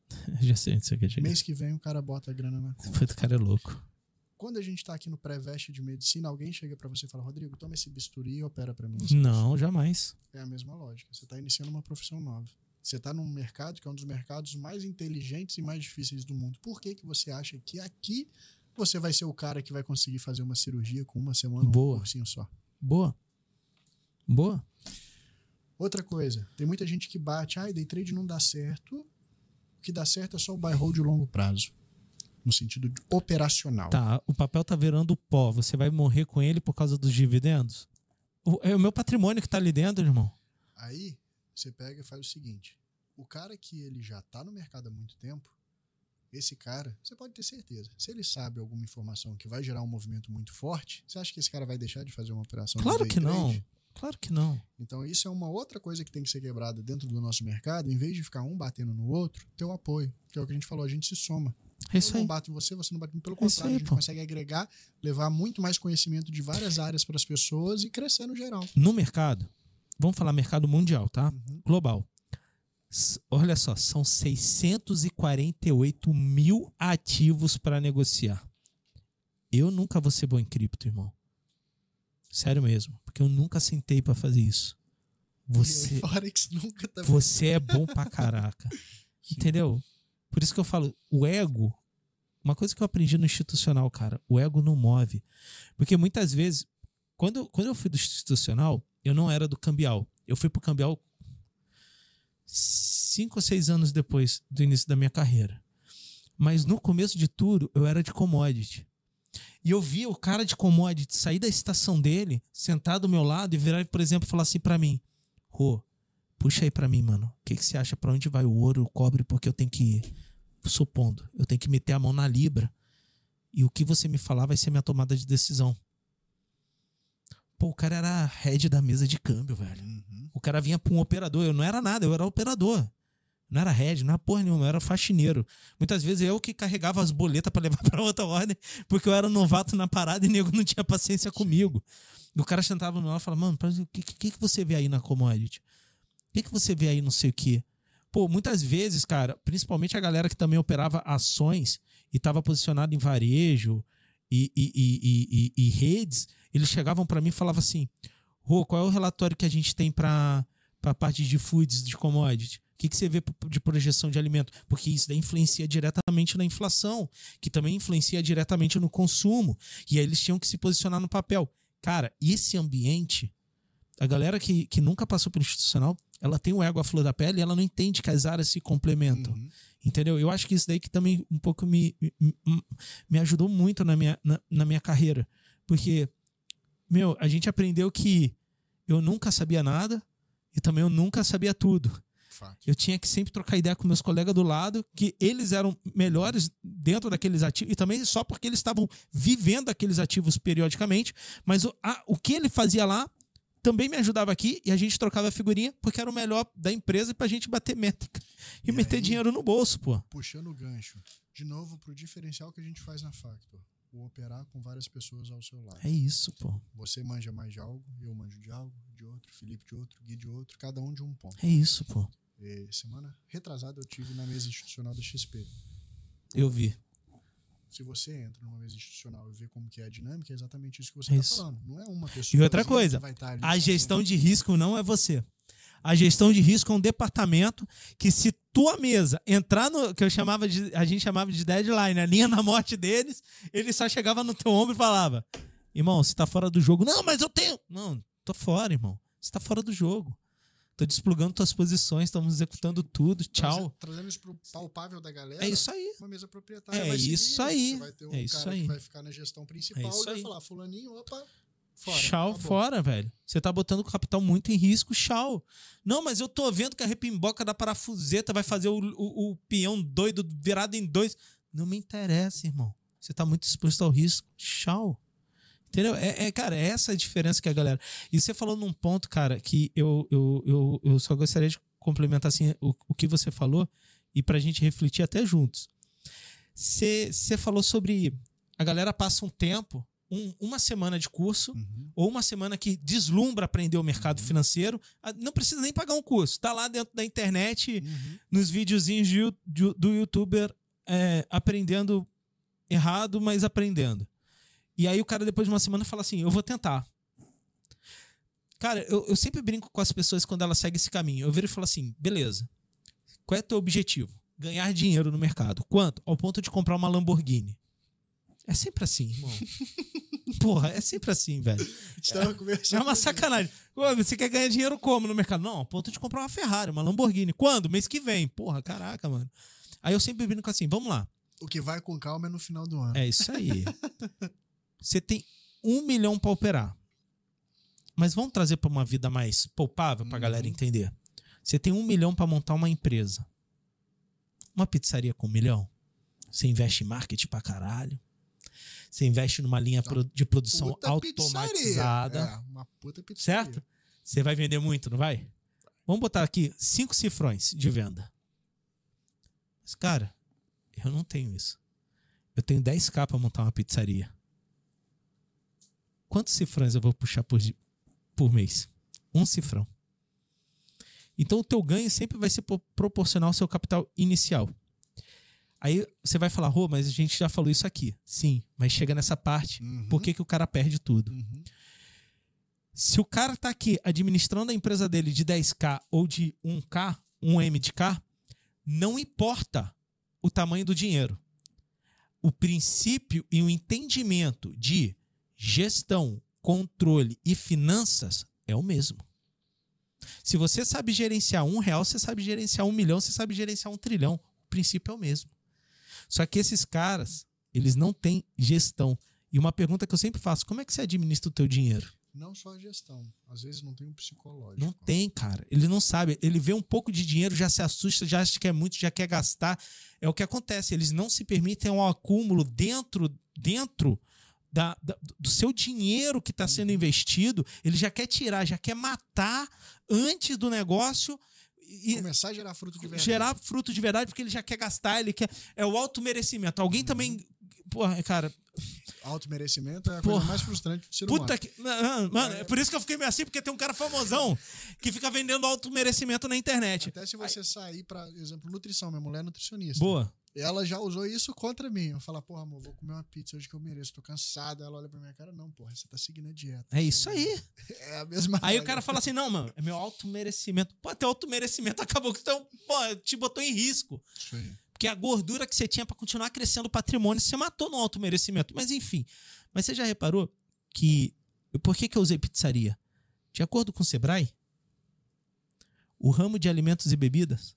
Já sei onde você quer chegar. Mês que vem o cara bota a grana na conta. O cara é louco. Quando a gente tá aqui no pré-veste de medicina, alguém chega para você e fala, Rodrigo, toma esse bisturi e opera para mim. Não, jamais. É a mesma lógica. Você tá iniciando uma profissão nova. Você está num mercado que é um dos mercados mais inteligentes e mais difíceis do mundo. Por que, que você acha que aqui você vai ser o cara que vai conseguir fazer uma cirurgia com uma semana Boa. um cursinho só? Boa. Boa. Outra coisa, tem muita gente que bate, ai, day trade não dá certo. O que dá certo é só o buy hold de longo prazo. No sentido operacional. Tá, o papel tá virando pó. Você vai morrer com ele por causa dos dividendos? O, é o meu patrimônio que tá ali dentro, irmão. Aí, você pega e faz o seguinte: o cara que ele já está no mercado há muito tempo, esse cara, você pode ter certeza, se ele sabe alguma informação que vai gerar um movimento muito forte, você acha que esse cara vai deixar de fazer uma operação? Claro que não. Claro que não. Então, isso é uma outra coisa que tem que ser quebrada dentro do nosso mercado, em vez de ficar um batendo no outro, ter o apoio. Que é o que a gente falou, a gente se soma. É isso eu não bato em você, você não bate em mim. Pelo É contrário, aí, a gente pô. consegue agregar, levar muito mais conhecimento de várias áreas para as pessoas e crescer no geral. No mercado, vamos falar mercado mundial, tá? Uhum. Global. Olha só, são 648 mil ativos para negociar. Eu nunca vou ser bom em cripto, irmão. Sério mesmo, porque eu nunca sentei para fazer isso. Você, Forex nunca tá você é bom pra caraca. Entendeu? Por isso que eu falo, o ego, uma coisa que eu aprendi no institucional, cara, o ego não move. Porque muitas vezes, quando, eu- quando eu fui do institucional, eu não era do cambial. Eu fui pro cambial cinco ou seis anos depois do início da minha carreira. Mas no começo de tudo, eu era de commodity. E eu via o cara de commodity sair da estação dele, sentar do meu lado e virar, por exemplo, falar assim pra mim: Rô, puxa aí pra mim, mano. O que, que você acha pra onde vai o ouro, o cobre? Porque eu tenho que. Supondo, eu tenho que meter a mão na Libra. E o que você me falar vai ser minha tomada de decisão. Pô, o cara era head da mesa de câmbio, velho. Uhum. O cara vinha pra um operador. Eu não era nada, eu era operador. Não era head, não era porra nenhuma, eu era faxineiro. Muitas vezes eu que carregava as boletas pra levar pra outra ordem, porque eu era novato na parada e nego não tinha paciência comigo. E o cara sentava no lado e falava, mano, o que, que, que você vê aí na commodity? O que, que você vê aí não sei o quê? Pô, muitas vezes, cara, principalmente a galera que também operava ações e estava posicionado em varejo e, e, e- e redes, eles chegavam para mim e falavam assim: Rô, qual é o relatório que a gente tem para a parte de foods, de commodity? O que, que você vê de projeção de alimento? Porque isso daí influencia diretamente na inflação, que também influencia diretamente no consumo. E aí eles tinham que se posicionar no papel. Cara, esse ambiente, a galera que, que nunca passou pelo institucional, ela tem o ego à flor da pele e ela não entende que as áreas se complementam. Uhum. Entendeu? Eu acho que isso daí que também um pouco me, me, me ajudou muito na minha, na, na minha carreira. Porque, meu, a gente aprendeu que eu nunca sabia nada e também eu nunca sabia tudo. Fato. Eu tinha que sempre trocar ideia com meus colegas do lado, que eles eram melhores dentro daqueles ativos, e também só porque eles estavam vivendo aqueles ativos periodicamente, mas o, a- o que ele fazia lá também me ajudava aqui e a gente trocava figurinha porque era o melhor da empresa pra gente bater métrica e, E meter aí? dinheiro no bolso, pô. Puxando o gancho, de novo, pro diferencial que a gente faz na Factor. O operar com várias pessoas ao seu lado. É isso, pô. Você manja mais de algo, eu manjo de algo, de outro, Felipe de outro, Gui de outro, cada um de um ponto. É isso, pô. E semana retrasada eu tive na mesa institucional da XP. Eu vi. Se você entra numa mesa institucional e vê como que é a dinâmica, é exatamente isso que É você está isso. falando. Não é uma pessoa. E outra que coisa, A gestão de risco não é você. A gestão de risco é um departamento que se tua mesa entrar no que eu chamava de a gente chamava de deadline, a linha na morte deles, ele só chegava no teu ombro e falava: "Irmão, você tá fora do jogo". "Não, mas eu tenho". "Não, tô fora, irmão. Você tá fora do jogo. Tô desplugando tuas posições, estamos executando tudo. Tchau". Trazendo- isso pro palpável da galera. É isso aí. Uma mesa proprietária. É vai seguir isso aí. Você vai ter um É isso cara aí. que vai ficar na gestão principal É isso e vai aí. falar: Fulaninho, opa, fora. Tchau, acabou." fora, velho. Você tá botando o capital muito em risco, tchau. Não, mas eu tô vendo que a repimboca da parafuseta vai fazer o, o, o peão doido virado em dois. Não me interessa, irmão. Você tá muito exposto ao risco. Tchau. Entendeu? É, é, cara, é essa a diferença que a galera. E você falou num ponto, cara, que eu, eu, eu, eu só gostaria de complementar assim, o, o que você falou e pra gente refletir até juntos. Você falou sobre a galera passa um tempo, um- uma semana de curso, Uhum. ou uma semana que deslumbra aprender o mercado financeiro, ah, não precisa nem pagar um curso. Tá lá dentro da internet, Uhum. nos videozinhos de de- do youtuber é, aprendendo errado, mas aprendendo. E aí o cara depois de uma semana fala assim, eu vou tentar. Cara, eu, eu sempre brinco com as pessoas quando elas seguem esse caminho. Eu viro e falo assim, beleza, Qual é teu objetivo? Ganhar dinheiro no mercado. Quanto? Ao ponto de comprar uma Lamborghini. É sempre assim, irmão. Porra, é sempre assim, velho. É, é uma sacanagem. Você quer ganhar dinheiro como no mercado? Não, ponto de comprar uma Ferrari, uma Lamborghini. Quando? Mês que vem. Porra, caraca, mano. Aí eu sempre brinco assim, vamos lá. O que vai com calma é no final do ano. É isso aí. Você tem um milhão para operar. Mas vamos trazer para uma vida mais poupável para a uhum. galera entender. Você tem um milhão para montar uma empresa. Uma pizzaria com um milhão. Você investe em marketing pra caralho. Você investe numa linha de produção automatizada. É, uma puta pizzaria. Certo? Você vai vender muito, não vai? Vamos botar aqui cinco cifrões de venda. Mas, cara, eu não tenho isso. Eu tenho 10k para montar uma pizzaria. Quantos cifrões eu vou puxar por, por mês? Um cifrão. Então o teu ganho sempre vai ser proporcional ao seu capital inicial. Aí você vai falar, Rô, mas a gente já falou isso aqui. Sim, mas chega nessa parte, uhum. por que, que o cara perde tudo? Uhum. Se o cara tá aqui administrando a empresa dele de 10k ou de 1k, 1m de K, não importa o tamanho do dinheiro. O princípio e o entendimento de gestão, controle e finanças é o mesmo. Se você sabe gerenciar um real, você sabe gerenciar um milhão, você sabe gerenciar um trilhão. O princípio é o mesmo. Só que esses caras, eles não têm gestão. E uma pergunta que eu sempre faço: como é que você administra o teu dinheiro? Não só a gestão. Às vezes não tem um psicológico. Não tem, cara. Ele não sabe. Ele vê um pouco de dinheiro, já se assusta, já acha que é muito, já quer gastar. É o que acontece. Eles não se permitem um acúmulo dentro, dentro da, da, do seu dinheiro que está sendo uhum. investido. Ele já quer tirar, já quer matar antes do negócio e começar a gerar fruto de verdade. Gerar fruto de verdade porque ele já quer gastar, ele quer é o auto merecimento. Alguém uhum. também, porra, cara, Auto merecimento é a Porra. coisa mais frustrante do ser humano. Puta que. Mano, é por isso que eu fiquei meio assim, porque tem um cara famosão que fica vendendo auto merecimento na internet. Até se você Aí... sair, para exemplo, nutrição, minha mulher é nutricionista. Boa. Ela já usou isso contra mim. Eu falo, porra, amor, vou comer uma pizza hoje que eu mereço, tô cansada. Ela olha pra minha cara, não, porra, você tá seguindo a dieta. É isso aí. É a mesma Aí o cara fala assim, não, mano, é meu auto merecimento. Pô, teu auto merecimento acabou que então, pô, te botou em risco. Isso aí. Porque a gordura que você tinha para continuar crescendo o patrimônio, você matou no alto merecimento. Mas enfim. Mas você já reparou que. Por que, que eu usei pizzaria? De acordo com o Sebrae, o ramo de alimentos e bebidas.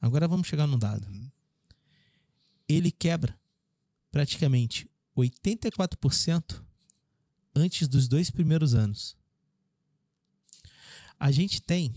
Agora vamos chegar num dado. Uhum ele quebra praticamente 84% antes dos dois primeiros anos. A gente tem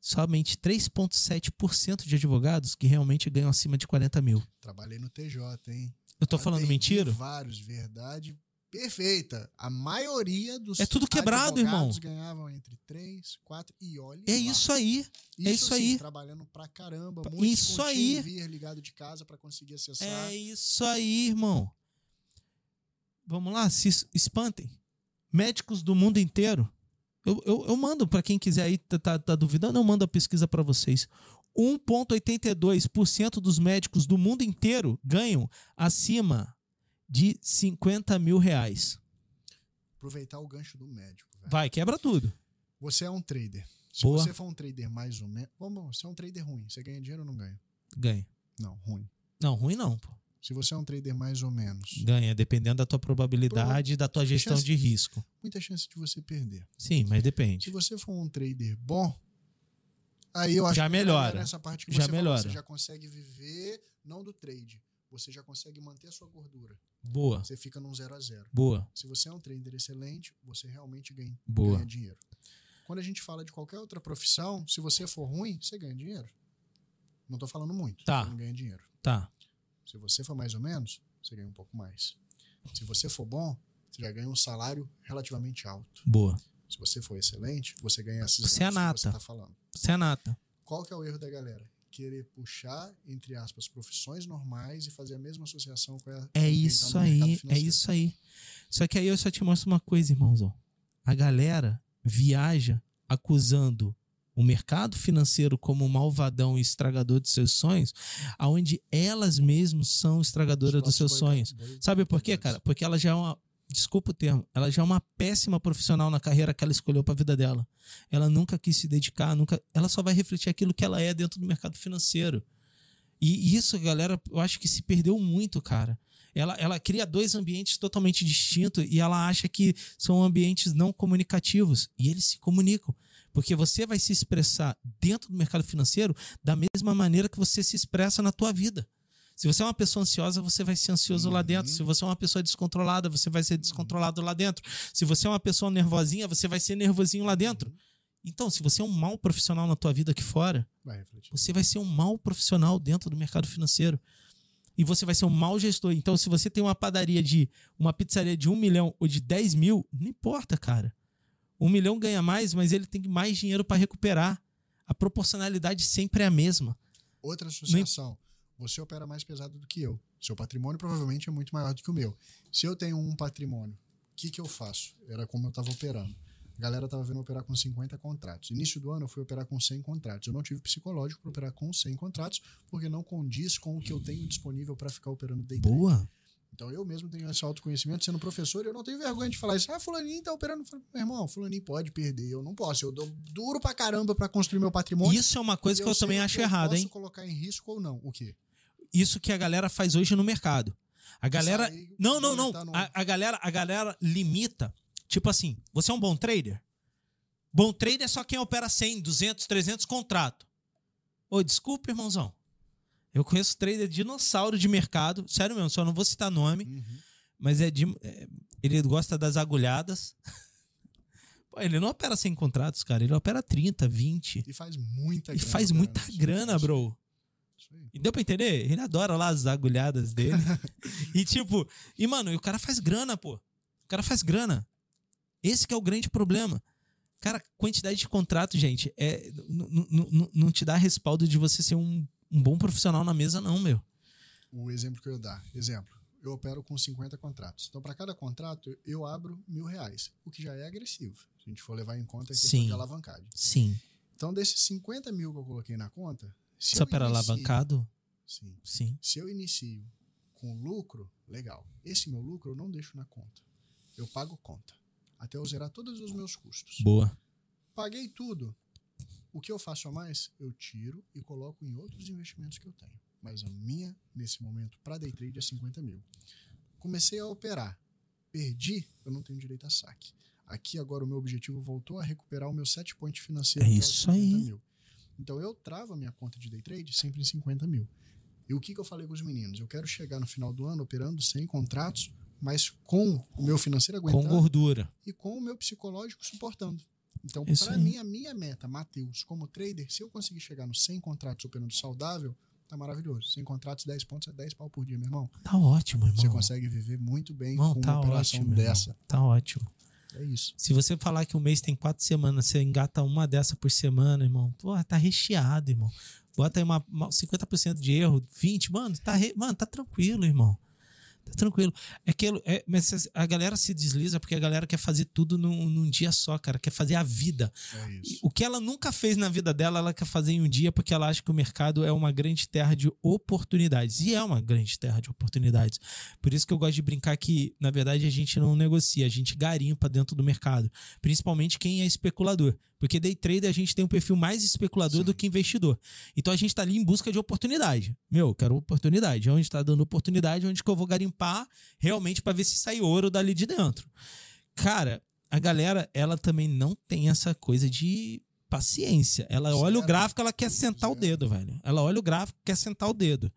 somente 3,7% de advogados que realmente ganham acima de 40 mil. Trabalhei no TJ, hein? Eu tô falando mentira? Vários, verdade perfeita. A maioria dos É tudo quebrado, irmão. ganhavam entre 3, 4 e olha. É lá. isso aí. Isso, é isso assim, aí. Trabalhando pra caramba, muito isso aí. vir ligado de casa para conseguir acessar. É isso aí, irmão. Vamos lá, se espantem. Médicos do mundo inteiro. Eu, eu, eu mando para quem quiser aí, tá, tá, tá duvidando, eu mando a pesquisa para vocês. 1,82% dos médicos do mundo inteiro ganham acima de 50 mil reais. Aproveitar o gancho do médico. Velho. Vai, quebra tudo. Você é um trader. Se Boa. você for um trader mais ou menos. Vamos, você é um trader ruim. Você ganha dinheiro ou não ganha? Ganha. Não, ruim. Não, ruim não, pô. Se você é um trader mais ou menos. Ganha, dependendo da tua probabilidade e da tua gestão chance, de risco. Muita chance de você perder. Sim, mas depende. Se você for um trader bom, aí eu acho já que melhora. Nessa parte que já você melhora. Falou, você já consegue viver não do trade, você já consegue manter a sua gordura. Boa. Você fica num zero a zero. Boa. Se você é um trader excelente, você realmente ganha, Boa. ganha dinheiro. Quando a gente fala de qualquer outra profissão, se você for ruim, você ganha dinheiro. Não estou falando muito. Tá. Não ganha dinheiro. Tá. Se você for mais ou menos, você ganha um pouco mais. Se você for bom, você já ganha um salário relativamente alto. Boa. Se você for excelente, você ganha esses Você é nata. Você, tá falando. você é nata. Qual que é o erro da galera? Querer puxar, entre aspas, profissões normais e fazer a mesma associação com a. É isso aí, é isso aí. Só que aí eu só te mostro uma coisa, irmãozão. A galera viaja acusando o mercado financeiro como malvadão e estragador de seus sonhos, aonde elas mesmas são estragadoras dos seus sonhos. Sabe por quê, cara? Porque ela já é uma desculpa o termo, ela já é uma péssima profissional na carreira que ela escolheu para a vida dela. Ela nunca quis se dedicar, nunca, ela só vai refletir aquilo que ela é dentro do mercado financeiro. E isso, galera, eu acho que se perdeu muito, cara. Ela, ela cria dois ambientes totalmente distintos e ela acha que são ambientes não comunicativos. E eles se comunicam. Porque você vai se expressar dentro do mercado financeiro da mesma maneira que você se expressa na tua vida. Se você é uma pessoa ansiosa, você vai ser ansioso uhum. lá dentro. Se você é uma pessoa descontrolada, você vai ser descontrolado lá dentro. Se você é uma pessoa nervosinha, você vai ser nervosinho lá dentro. Uhum. Então, se você é um mau profissional na tua vida aqui fora, vai você vai ser um mau profissional dentro do mercado financeiro. E você vai ser um mau gestor. Então, se você tem uma padaria de uma pizzaria de um milhão ou de 10 mil, não importa, cara. Um milhão ganha mais, mas ele tem mais dinheiro para recuperar. A proporcionalidade sempre é a mesma. Outra associação. Você opera mais pesado do que eu. Seu patrimônio provavelmente é muito maior do que o meu. Se eu tenho um patrimônio, o que, que eu faço? Era como eu estava operando. A galera estava vendo operar com 50 contratos. Início do ano eu fui operar com 100 contratos. Eu não tive psicológico para operar com 100 contratos, porque não condiz com o que eu tenho disponível para ficar operando day trade. Boa. Então eu mesmo tenho esse autoconhecimento, sendo professor, eu não tenho vergonha de falar isso. Ah, fulaninho tá operando. Meu irmão, fulaninho pode perder, eu não posso. Eu dou duro pra caramba para construir meu patrimônio. Isso é uma coisa que eu, eu também acho errado, hein? Posso colocar em risco ou não? O quê? Isso que a galera faz hoje no mercado. A galera. não, não, não. A, a, galera, a galera limita. Tipo assim, você é um bom trader? Bom trader é só quem opera 100, 200, 300 contrato. Ô, desculpa, irmãozão. Eu conheço trader dinossauro de mercado. Sério mesmo, só não vou citar nome. Uhum. Mas é de. É, ele gosta das agulhadas. Pô, ele não opera 100 contratos, cara. Ele opera 30, 20. E faz muita grana. E faz muita grana, bro. E deu pra entender? Ele adora lá as agulhadas dele. e tipo, e mano, o cara faz grana, pô. O cara faz grana. Esse que é o grande problema. Cara, quantidade de contrato, gente, é, não te dá respaldo de você ser um, um bom profissional na mesa, não, meu. O exemplo que eu dar. Exemplo. Eu opero com 50 contratos. Então, para cada contrato, eu abro mil reais, o que já é agressivo. Se a gente for levar em conta a questão Sim. de alavancagem. Sim. Então, desses 50 mil que eu coloquei na conta, se Só para alavancado? Sim. Sim. Se eu inicio com lucro, legal. Esse meu lucro eu não deixo na conta. Eu pago conta. Até eu zerar todos os meus custos. Boa. Paguei tudo. O que eu faço a mais, eu tiro e coloco em outros investimentos que eu tenho. Mas a minha, nesse momento, para day trade é 50 mil. Comecei a operar. Perdi, eu não tenho direito a saque. Aqui agora o meu objetivo voltou a recuperar o meu set point financeiro. É, é isso aí. Mil. Então eu travo a minha conta de day trade sempre em 50 mil. E o que, que eu falei com os meninos? Eu quero chegar no final do ano operando 100 contratos, mas com o meu financeiro aguentando. Com gordura. E com o meu psicológico suportando. Então, para mim, a minha meta, Matheus, como trader, se eu conseguir chegar nos 100 contratos operando saudável, tá maravilhoso. 100 contratos, 10 pontos é 10 pau por dia, meu irmão. Tá ótimo, irmão. Você consegue viver muito bem irmão, com tá uma operação ótimo, dessa. Irmão. Tá ótimo. É isso. Se você falar que o mês tem quatro semanas, você engata uma dessa por semana, irmão. Pô, tá recheado, irmão. Bota aí uma, uma 50% de erro, 20%, mano, tá, re... mano, tá tranquilo, irmão. Tá tranquilo. É que é, mas a galera se desliza porque a galera quer fazer tudo num, num dia só, cara. Quer fazer a vida. É o que ela nunca fez na vida dela, ela quer fazer em um dia porque ela acha que o mercado é uma grande terra de oportunidades. E é uma grande terra de oportunidades. Por isso que eu gosto de brincar que, na verdade, a gente não negocia, a gente garimpa dentro do mercado. Principalmente quem é especulador. Porque day trader a gente tem um perfil mais especulador Sim. do que investidor. Então a gente está ali em busca de oportunidade. Meu, quero oportunidade. Onde está dando oportunidade, onde que eu vou garimpar realmente para ver se sai ouro dali de dentro. Cara, a galera, ela também não tem essa coisa de paciência. Ela olha o gráfico, ela quer sentar o dedo, velho. Ela olha o gráfico, quer sentar o dedo.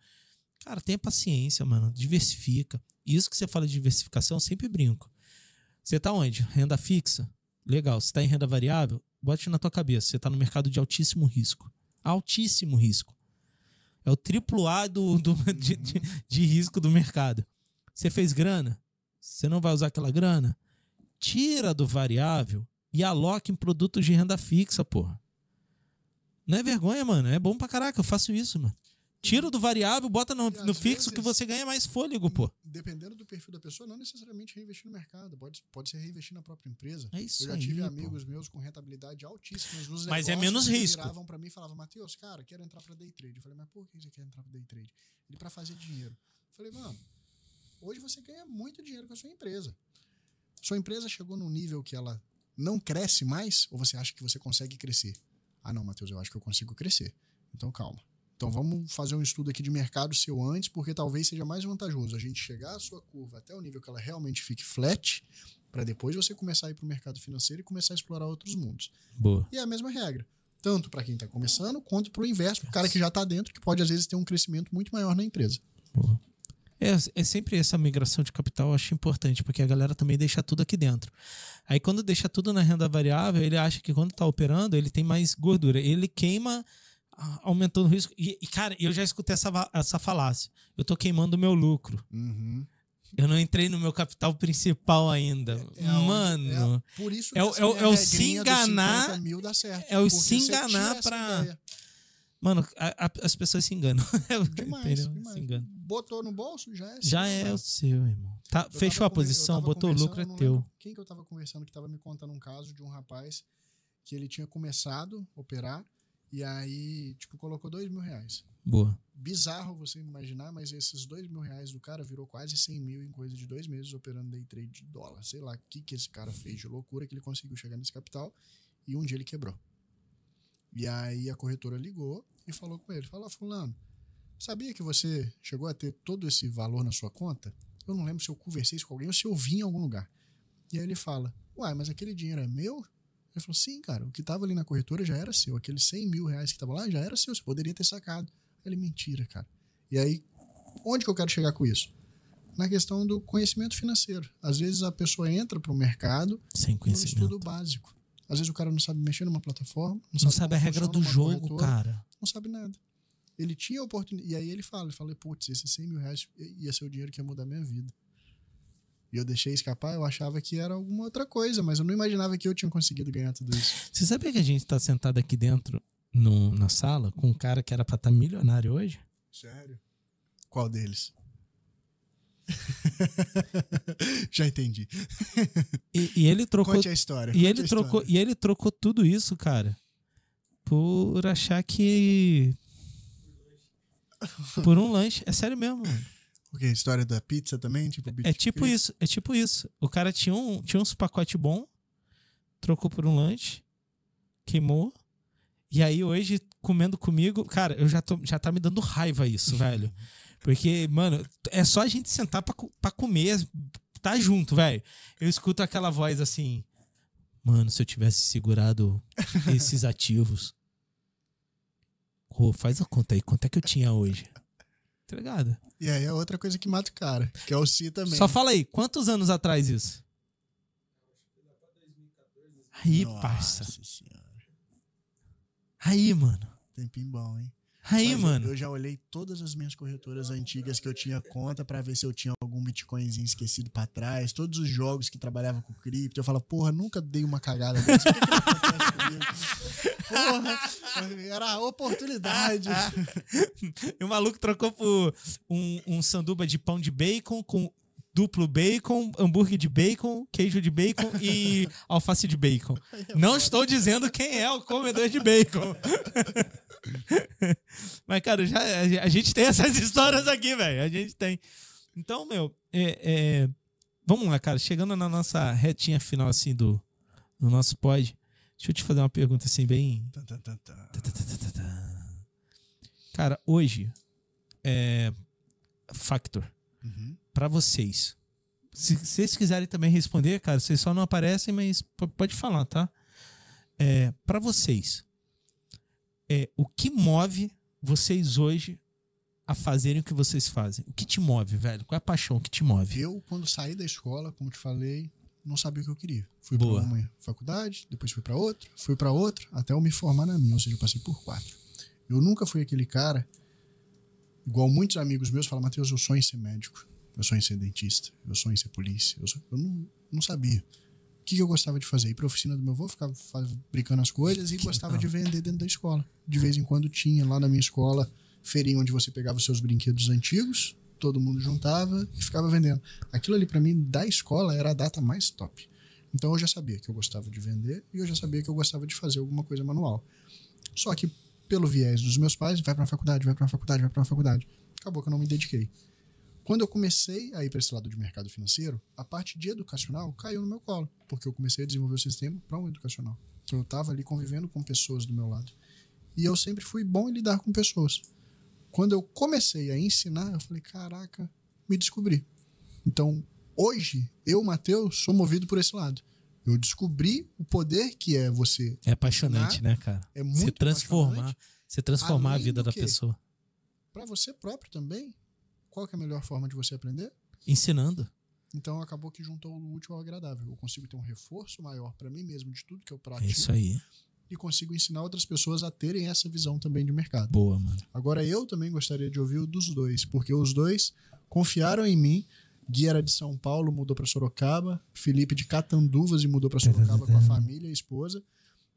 Cara, tenha paciência, mano. Diversifica. Isso que você fala de diversificação, eu sempre brinco. Você tá onde? Renda fixa? Legal. Você tá em renda variável? bote na tua cabeça, você está no mercado de altíssimo risco. Altíssimo risco. É o triplo A do, do de, de, de, risco do mercado. Você fez grana? Você não vai usar aquela grana? Tira do variável e aloque em produtos de renda fixa, porra. Não é vergonha, mano. É bom pra caraca. Eu faço isso, mano. Tira do variável, bota no, no fixo vezes, que você ganha mais fôlego, pô. Dependendo do perfil da pessoa, não necessariamente reinvestir no mercado. Pode, pode ser reinvestir na própria empresa. É isso Eu já aí, tive pô. amigos meus com rentabilidade altíssima nos Mas é menos risco. Eles viravam para mim e falavam, Matheus, cara, quero entrar para day trade. Eu falei, mas por que você quer entrar para day trade? Ele para fazer dinheiro. Eu falei, mano, hoje você ganha muito dinheiro com a sua empresa. Sua empresa chegou num nível que ela não cresce mais ou você acha que você consegue crescer? Ah, não, Matheus, eu acho que eu consigo crescer. Então calma. Então vamos fazer um estudo aqui de mercado seu antes, porque talvez seja mais vantajoso a gente chegar a sua curva até o nível que ela realmente fique flat, para depois você começar a ir para o mercado financeiro e começar a explorar outros mundos. Boa. E é a mesma regra. Tanto para quem está começando, quanto para o inverso, para o cara que já está dentro, que pode às vezes ter um crescimento muito maior na empresa. Boa. É, é sempre essa migração de capital, eu acho importante, porque a galera também deixa tudo aqui dentro. Aí quando deixa tudo na renda variável, ele acha que quando está operando, ele tem mais gordura. Ele queima aumentando o risco. E, e, cara, eu já escutei essa, essa falácia. Eu tô queimando o meu lucro. Uhum. Eu não entrei no meu capital principal ainda. É, é Mano. É, por isso que é, é, é o se enganar. Mil dá certo, é o se enganar pra. Mano, a, a, as pessoas se enganam. Demais, demais. Se enganam. Botou no bolso, já é seu. Já é o seu, irmão. Tá, fechou a posição, botou o lucro, é teu. Quem que eu tava conversando que tava me contando um caso de um rapaz que ele tinha começado a operar e aí, tipo, colocou dois mil reais. Boa. Bizarro você imaginar, mas esses dois mil reais do cara virou quase 100 mil em coisa de dois meses operando day trade de dólar. Sei lá o que, que esse cara fez de loucura que ele conseguiu chegar nesse capital e um dia ele quebrou. E aí a corretora ligou e falou com ele: Falou, Fulano, sabia que você chegou a ter todo esse valor na sua conta? Eu não lembro se eu conversei isso com alguém ou se eu vi em algum lugar. E aí ele fala: Uai, mas aquele dinheiro é meu? Ele falou: sim, cara, o que estava ali na corretora já era seu. Aqueles 100 mil reais que estavam lá já era seu, você poderia ter sacado. Ele, mentira, cara. E aí, onde que eu quero chegar com isso? Na questão do conhecimento financeiro. Às vezes a pessoa entra para o mercado sem conhecimento. Um estudo básico. Às vezes o cara não sabe mexer numa plataforma, não, não sabe, sabe a regra do jogo, cara. Não sabe nada. Ele tinha a oportunidade. E aí ele fala, ele fala, putz, esses 100 mil reais ia ser o dinheiro que ia mudar minha vida e eu deixei escapar, eu achava que era alguma outra coisa, mas eu não imaginava que eu tinha conseguido ganhar tudo isso. Você sabia que a gente está sentado aqui dentro no, na sala com um cara que era para estar tá milionário hoje? Sério? Qual deles? Já entendi. E, e, ele trocou. Conte a história. E ele trocou. E ele trocou tudo isso, cara, por achar que por um lanche. É sério mesmo. O que? História da pizza também? Tipo, é tipo isso, é tipo isso. O cara tinha, um, tinha uns pacotes bom, trocou por um lanche, queimou. E aí hoje, comendo comigo, cara, eu já, tô, já tá me dando raiva isso, velho. Porque, mano, é só a gente sentar pra, pra comer, tá junto, velho. Eu escuto aquela voz assim. Mano, se eu tivesse segurado esses ativos. Pô, faz a conta aí, quanto é que eu tinha hoje? Tá ligado? E aí é outra coisa que mata o cara, que é o Si também. Só fala aí, quantos anos atrás isso? Aí, Nossa parça. Senhora. Aí, mano. Tempinho bom, hein? Aí, Mas mano. Eu, já olhei todas as minhas corretoras antigas que eu tinha conta para ver se eu tinha algum bitcoinzinho esquecido para trás, todos os jogos que trabalhavam com cripto. Eu falo, porra, nunca dei uma cagada dessa. O que, que acontece comigo? Porra, era a oportunidade. e o maluco trocou por um, um sanduba de pão de bacon com duplo bacon, hambúrguer de bacon, queijo de bacon e alface de bacon. É Não estou dizendo quem é o comedor de bacon. Mas, cara, já, a gente tem essas histórias aqui, velho. A gente tem. Então, meu, é, é, vamos lá, cara. Chegando na nossa retinha final, assim, do, do nosso pod. Deixa eu te fazer uma pergunta, assim, bem. Cara, hoje, é. Factor. Uhum. Para vocês. Se, se vocês quiserem também responder, cara, vocês só não aparecem, mas pode falar, tá? É, para vocês, é, o que move vocês hoje a fazerem o que vocês fazem? O que te move, velho? Qual é a paixão que te move? Eu, quando saí da escola, como te falei, não sabia o que eu queria. Fui para uma faculdade, depois fui para outra, fui para outra, até eu me formar na minha, ou seja, eu passei por quatro. Eu nunca fui aquele cara, igual muitos amigos meus falam, Matheus, eu sonho em ser médico, eu sonho em ser dentista, eu sonho em ser polícia. Eu, sonho... eu não, não sabia que, que eu gostava de fazer? Ir pra oficina do meu avô, ficava brincando as coisas e gostava de vender dentro da escola. De vez em quando tinha lá na minha escola feirinha onde você pegava os seus brinquedos antigos, todo mundo juntava e ficava vendendo. Aquilo ali para mim da escola era a data mais top. Então eu já sabia que eu gostava de vender e eu já sabia que eu gostava de fazer alguma coisa manual. Só que pelo viés dos meus pais, vai para a faculdade, vai para a faculdade, vai para a faculdade. Acabou que eu não me dediquei. Quando eu comecei a ir para esse lado de mercado financeiro, a parte de educacional caiu no meu colo, porque eu comecei a desenvolver o sistema para um educacional. Então eu estava ali convivendo com pessoas do meu lado. E eu sempre fui bom em lidar com pessoas. Quando eu comecei a ensinar, eu falei: caraca, me descobri. Então, hoje, eu, Matheus, sou movido por esse lado. Eu descobri o poder que é você. É apaixonante, ensinar, né, cara? É muito Você transformar, você transformar a vida da pessoa. Para você próprio também, qual que é a melhor forma de você aprender? Ensinando. Então acabou que juntou o útil ao agradável. Eu consigo ter um reforço maior para mim mesmo de tudo que eu É pratico isso aí. e consigo ensinar outras pessoas a terem essa visão também de mercado. Boa, mano. Agora eu também gostaria de ouvir o dos dois, porque os dois confiaram em mim. Gui era de São Paulo, mudou para Sorocaba. Felipe de Catanduvas e mudou para Sorocaba com a família e a esposa.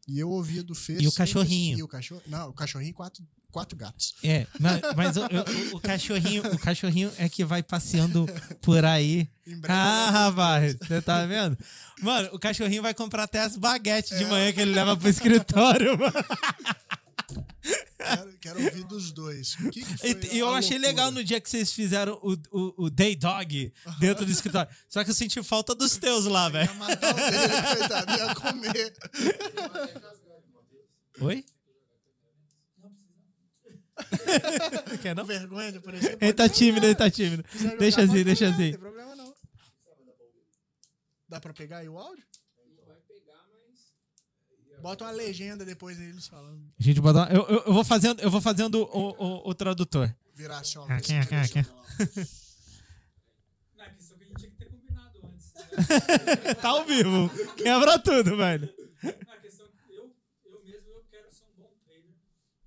E eu ouvia do Fê. E o sempre- cachorrinho? E o cachorro? Não, o cachorrinho quatro, quatro gatos. É, mas, mas o, o- o cachorrinho, o cachorrinho é que vai passeando por aí. Ah, rapaz, você tá vendo? Mano, o cachorrinho vai comprar até as baguetes de manhã que ele leva pro escritório, mano. quero, quero ouvir dos dois. Que que E, eu achei loucura? legal no dia que vocês fizeram o, o, o Day Dog dentro do escritório. Só que eu senti falta dos teus lá, velho. Ia matar o dele, coitado, ia comer. Oi? Quer não? Vergonha de aparecer. Ele tá tímido, ele tá tímido. Deixa assim, deixa jogar, Não assim. tem problema não. Dá pra pegar aí o áudio? Bota uma legenda depois deles falando. A gente bota uma- eu, eu, eu vou fazendo, eu vou fazendo o, o, o tradutor. Virar ó. Aqui, aqui, aqui. Não, a questão que a gente tinha que ter combinado antes. Tá ao vivo. Quebra tudo, velho. Não, a questão é que eu, eu mesmo eu quero ser um bom trader.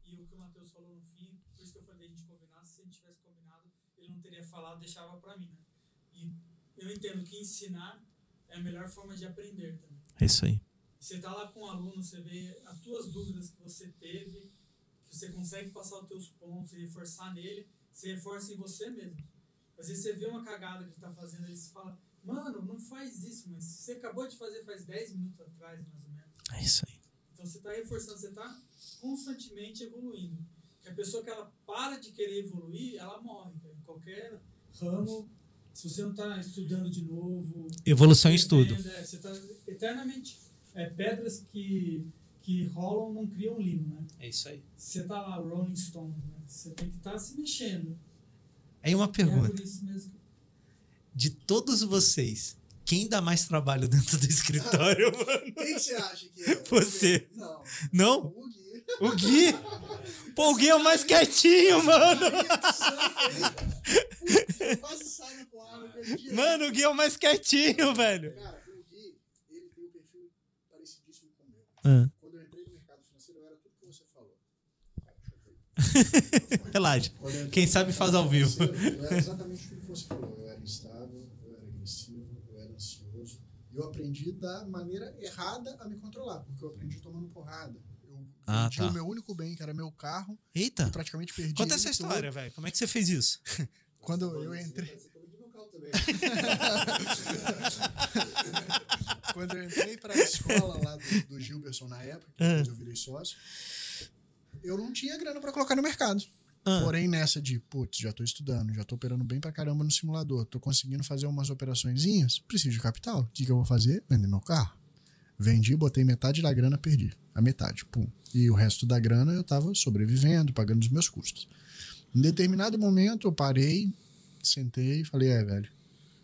E o que o Matheus falou no fim, por isso que eu falei a gente combinar, se a gente tivesse combinado, ele não teria falado, deixava pra mim, né? E eu entendo que ensinar é a melhor forma de aprender também. É isso aí. Você tá lá com um aluno, você vê as tuas dúvidas que você teve, que você consegue passar os teus pontos e reforçar nele, você reforça em você mesmo. Às vezes você vê uma cagada que ele tá fazendo, aí você fala, mano, não faz isso, mas você acabou de fazer faz 10 minutos atrás, mais ou menos. É isso aí. Então você está reforçando, você está constantemente evoluindo. Que a pessoa que ela para de querer evoluir, ela morre. cara. Em qualquer ramo, se você não está estudando de novo, Evolução em estudo. É, Você está eternamente. É, pedras que, que rolam não criam limo, né? É isso aí. Você tá lá, Rolling Stone, né? Você tem que estar se mexendo. Aí uma É pergunta. por isso mesmo. que- De todos vocês, quem dá mais trabalho dentro do escritório, mano? Quem você acha que é? Você. Não. Não? O Gui. O Gui? Pô, o Gui é o mais quietinho, mano. Quase sai na porrada. Mano, o Gui é o mais quietinho, velho. Cara, o Gui, ele tem um perfil parecidíssimo com o meu. Ah, Quando eu entrei no mercado financeiro, eu era tudo que você falou. relaxa. Eu Quem sabe faz ao vivo. Eu era exatamente tudo que você falou. Eu era instável, eu era agressivo, eu era ansioso. E eu aprendi da maneira errada a me controlar, porque eu aprendi tomando porrada. Eu Ah, vendi tá. o meu único bem, que era meu carro, Eita. e praticamente perdi. Conta essa todo. história, velho. Como é que você fez isso? Quando eu entrei. Quando eu entrei para a escola lá do, do Gilberson na época, que Ah. depois eu virei sócio, eu não tinha grana para colocar no mercado. Ah, Porém, nessa de, putz, já tô estudando, já tô operando bem pra caramba no simulador, tô conseguindo fazer umas operaçõezinhas, preciso de capital. O que, que eu vou fazer? Vender meu carro. Vendi, botei metade da grana, perdi. A metade, pum. E o resto da grana eu tava sobrevivendo, pagando os meus custos. Em determinado momento eu parei, sentei e falei, é, velho,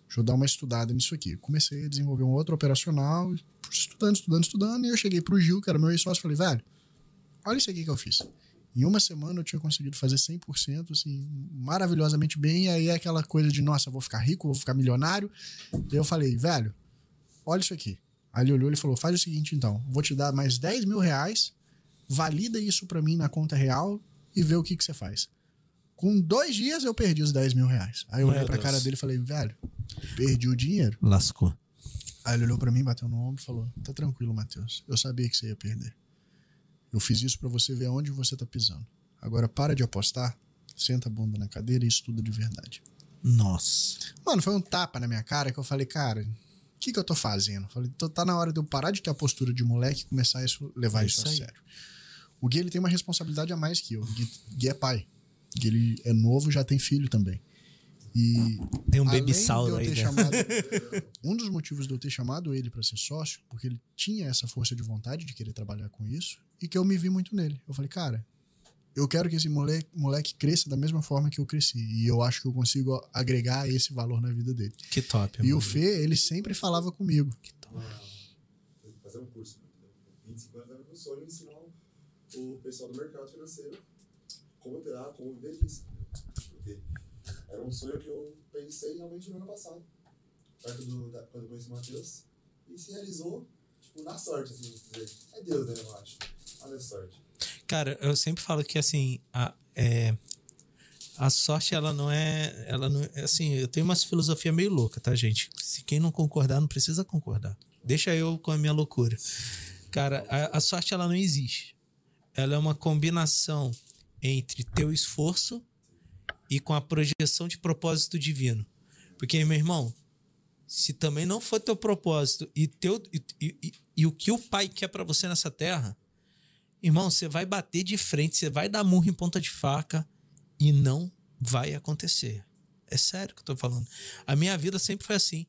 deixa eu dar uma estudada nisso aqui. Comecei a desenvolver um outro operacional, estudando, estudando, estudando, e eu cheguei pro Gil, que era meu ex-sócio, e falei, velho, olha isso aqui que eu fiz. Em uma semana eu tinha conseguido fazer 100%, assim, maravilhosamente bem. E aí é aquela coisa de, nossa, vou ficar rico, vou ficar milionário. E eu falei, velho, olha isso aqui. Aí ele olhou e falou, faz o seguinte então, vou te dar mais 10 mil reais, valida isso pra mim na conta real e vê o que, que você faz. Com dois dias eu perdi os 10 mil reais. Aí eu olhei pra Deus. cara dele e falei, velho, perdi o dinheiro. Lascou. Aí ele olhou pra mim, bateu no ombro e falou: Tá tranquilo, Matheus. Eu sabia que você ia perder. Eu fiz isso pra você ver onde você tá pisando. Agora para de apostar, senta a bunda na cadeira e estuda de verdade. Nossa. Mano, foi um tapa na minha cara que eu falei, cara, o que, que eu tô fazendo? Falei, tá na hora de eu parar de ter a postura de moleque e começar a isso, levar É isso, isso a sério. O Gui ele tem uma responsabilidade a mais que eu. O Gui, Gui é pai. Gui ele é novo, já tem filho também. E tem um baby Saulo aí, né? chamado, um dos motivos de eu ter chamado ele para ser sócio, porque ele tinha essa força de vontade de querer trabalhar com isso e que eu me vi muito nele. Eu falei, cara, eu quero que esse moleque, moleque cresça da mesma forma que eu cresci. E eu acho que eu consigo agregar esse valor na vida dele. Que top. E o Fê, ele sempre falava comigo. Que top. Fazer um curso. 25 anos era meu sonho ensinar o pessoal do mercado financeiro como operar, como viver disso. Porque era um sonho que eu pensei realmente no ano passado, perto do, da, quando eu conheci o Matheus, e se realizou, tipo, na sorte, assim, dizer. É Deus, né, eu acho. Olha a sorte. Cara, eu sempre falo que, assim, a, é, a sorte, ela não é, ela não é, assim, eu tenho umas filosofia meio louca, tá, gente? Se quem não concordar, não precisa concordar. Deixa eu com a minha loucura. Cara, a, a sorte, ela não existe. Ela é uma combinação entre teu esforço e com a projeção de propósito divino. Porque, meu irmão, se também não for teu propósito e, teu, e, e, e o que o pai quer para você nessa terra, irmão, você vai bater de frente, você vai dar murro em ponta de faca e não vai acontecer. É sério que eu tô falando. A minha vida sempre foi assim.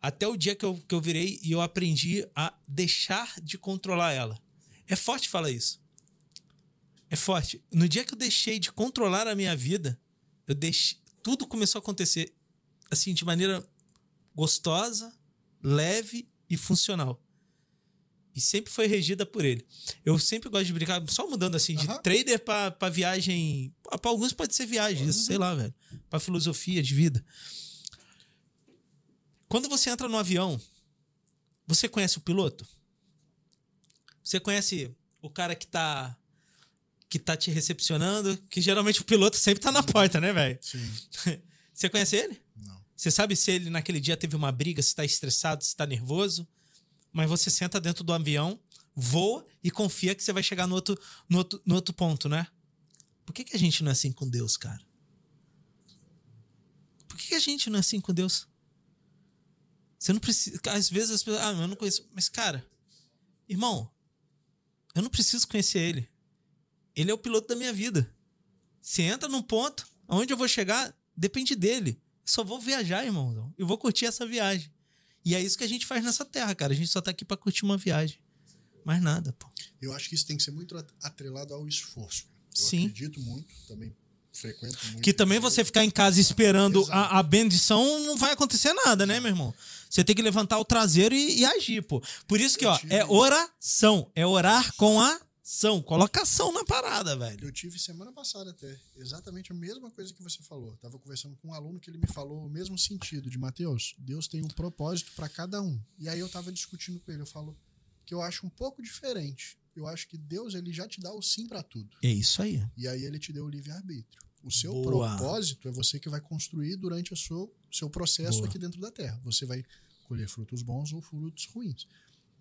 Até o dia que eu, que eu virei e eu aprendi a deixar de controlar ela. É forte falar isso. É forte. No dia que eu deixei de controlar a minha vida, eu deixei, tudo começou a acontecer assim de maneira gostosa, leve e funcional. E sempre foi regida por ele. Eu sempre gosto de brincar, só mudando assim, de uhum. trader para viagem. Para alguns pode ser viagem, uhum. isso, sei lá, velho. Para filosofia de vida. Quando você entra no avião, você conhece o piloto? Você conhece o cara que tá que tá te recepcionando, que geralmente o piloto sempre tá na porta, né, velho? Sim. Você conhece ele? Não. Você sabe se ele naquele dia teve uma briga, se tá estressado, se tá nervoso, mas você senta dentro do avião, voa e confia que você vai chegar no outro, no outro, no outro ponto, né? Por que, que a gente não é assim com Deus, cara? Por que, que a gente não é assim com Deus? Você não precisa. Às vezes as pessoas. Ah, eu não conheço. Mas, cara, irmão, eu não preciso conhecer ele. Ele é o piloto da minha vida. Se entra num ponto, aonde eu vou chegar, depende dele. Eu só vou viajar, irmão. Eu vou curtir essa viagem. E é isso que a gente faz nessa terra, cara. A gente só tá aqui para curtir uma viagem. Mais nada, pô. Eu acho que isso tem que ser muito atrelado ao esforço. Eu Sim. acredito muito, também frequento muito. Que também você ficar em casa esperando a, a, bendição não vai acontecer nada, né, meu irmão? Você tem que levantar o traseiro e, e agir, pô. Por isso que, ó, é oração. É orar com a ação, coloca ação na parada, velho. Eu tive semana passada até exatamente a mesma coisa que você falou. Tava conversando com um aluno que ele me falou o mesmo sentido de Mateus, Deus tem um propósito para cada um. E aí eu tava discutindo com ele, eu falo que eu acho um pouco diferente. Eu acho que Deus ele já te dá o sim para tudo. É isso aí. E aí ele te deu o livre arbítrio. O seu Boa. propósito é você que vai construir durante o seu, seu processo Boa. aqui dentro da Terra. Você vai colher frutos bons ou frutos ruins.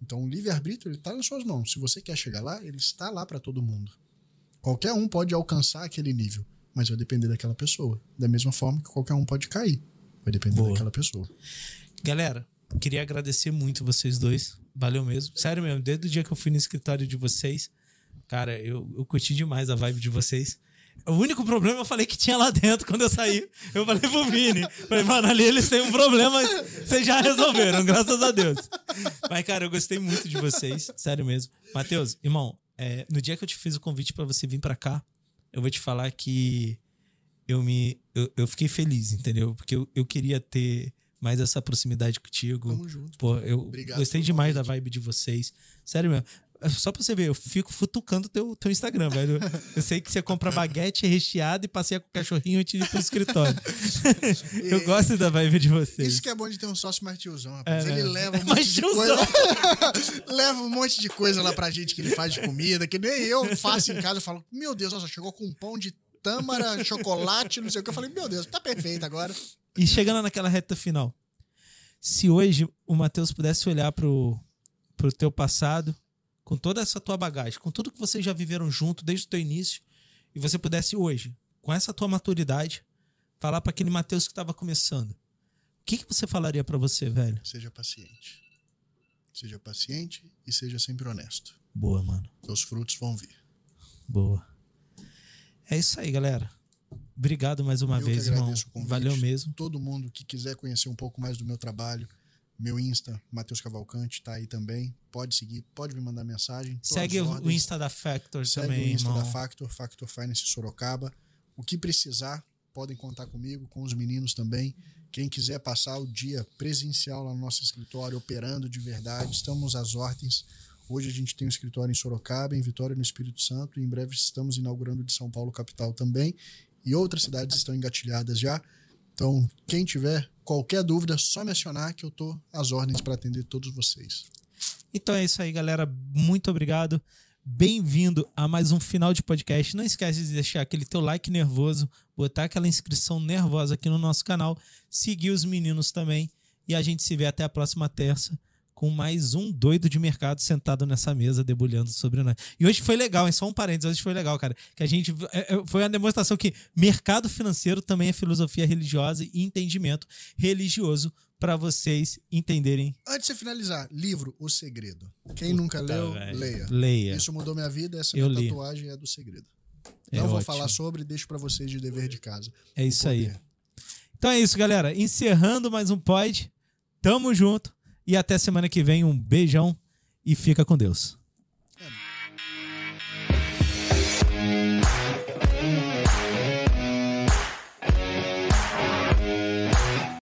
Então o livre-arbítrio ele está nas suas mãos. Se você quer chegar lá, ele está lá para todo mundo. Qualquer um pode alcançar aquele nível, mas vai depender daquela pessoa. Da mesma forma que qualquer um pode cair, vai depender Boa. daquela pessoa. Galera, queria agradecer muito vocês dois. Valeu mesmo. Sério mesmo, desde o dia que eu fui no escritório de vocês, cara, eu, eu curti demais a vibe de vocês. O único problema eu falei que tinha lá dentro quando eu saí. Eu falei pro Vini. Falei, mano, ali eles têm um problema, vocês já resolveram, graças a Deus. Mas, cara, eu gostei muito de vocês, sério mesmo. Matheus, irmão, é, no dia que eu te fiz o convite para você vir para cá, eu vou te falar que eu me eu, eu fiquei feliz, entendeu? Porque eu, eu queria ter mais essa proximidade contigo. Tamo junto. Pô, eu Obrigado gostei demais da vibe de vocês. Sério mesmo. Só pra você ver, eu fico futucando teu, teu Instagram, velho. Eu sei que você compra baguete recheado e passeia com o cachorrinho antes de ir pro escritório. eu gosto da vibe de vocês. Isso que é bom de ter um sócio mais tiozão, rapaz. É, ele né? leva um monte de coisa. leva um monte de coisa lá pra gente que ele faz de comida, que nem eu faço em casa. Eu falo, meu Deus, nossa, chegou com um pão de tâmara, chocolate, não sei o que. Eu falei, meu Deus, tá perfeito agora. E chegando naquela reta final, se hoje o Matheus pudesse olhar pro, pro teu passado com toda essa tua bagagem, com tudo que vocês já viveram junto desde o teu início, e você pudesse hoje, com essa tua maturidade, falar para aquele Mateus que estava começando, o que, que você falaria para você, velho? Seja paciente. Seja paciente e seja sempre honesto. Boa, mano. Os frutos vão vir. Boa. É isso aí, galera. Obrigado mais uma Eu vez, irmão. Valeu mesmo. Todo mundo que quiser conhecer um pouco mais do meu trabalho, meu Insta, Matheus Cavalcante, tá aí também. Pode seguir, pode me mandar mensagem. Segue o. Insta da Factor Segue também, o Insta irmão. da Factor, Factor Finance Sorocaba. O que precisar, podem contar comigo, com os meninos também. Quem quiser passar o dia presencial lá no nosso escritório, operando de verdade, estamos às ordens. Hoje a gente tem um escritório em Sorocaba, em Vitória, no Espírito Santo, e em breve estamos inaugurando de São Paulo, capital também. E outras cidades estão engatilhadas já. Então, quem tiver qualquer dúvida, só mencionar que eu estou às ordens para atender todos vocês. Então é isso aí, galera. Muito obrigado. Bem-vindo a mais um final de podcast. Não esquece de deixar aquele teu like nervoso, botar aquela inscrição nervosa aqui no nosso canal, seguir os meninos também. E a gente se vê até a próxima terça com mais um doido de mercado sentado nessa mesa debulhando sobre nós. E hoje foi legal, hein? Só um parênteses, hoje foi legal, cara. Que a gente. é, é, Foi uma demonstração que mercado financeiro também é filosofia religiosa e entendimento religioso para vocês entenderem. Antes de você finalizar, livro O Segredo. Quem nunca leu, velho. leia. Leia. Isso mudou minha vida, essa Eu minha li. tatuagem é do segredo. É Não vou ótimo. falar sobre, deixo para vocês de dever de casa. É isso aí. Então é isso, galera. Encerrando mais um pod. Tamo junto. E até semana que vem. Um beijão e fica com Deus.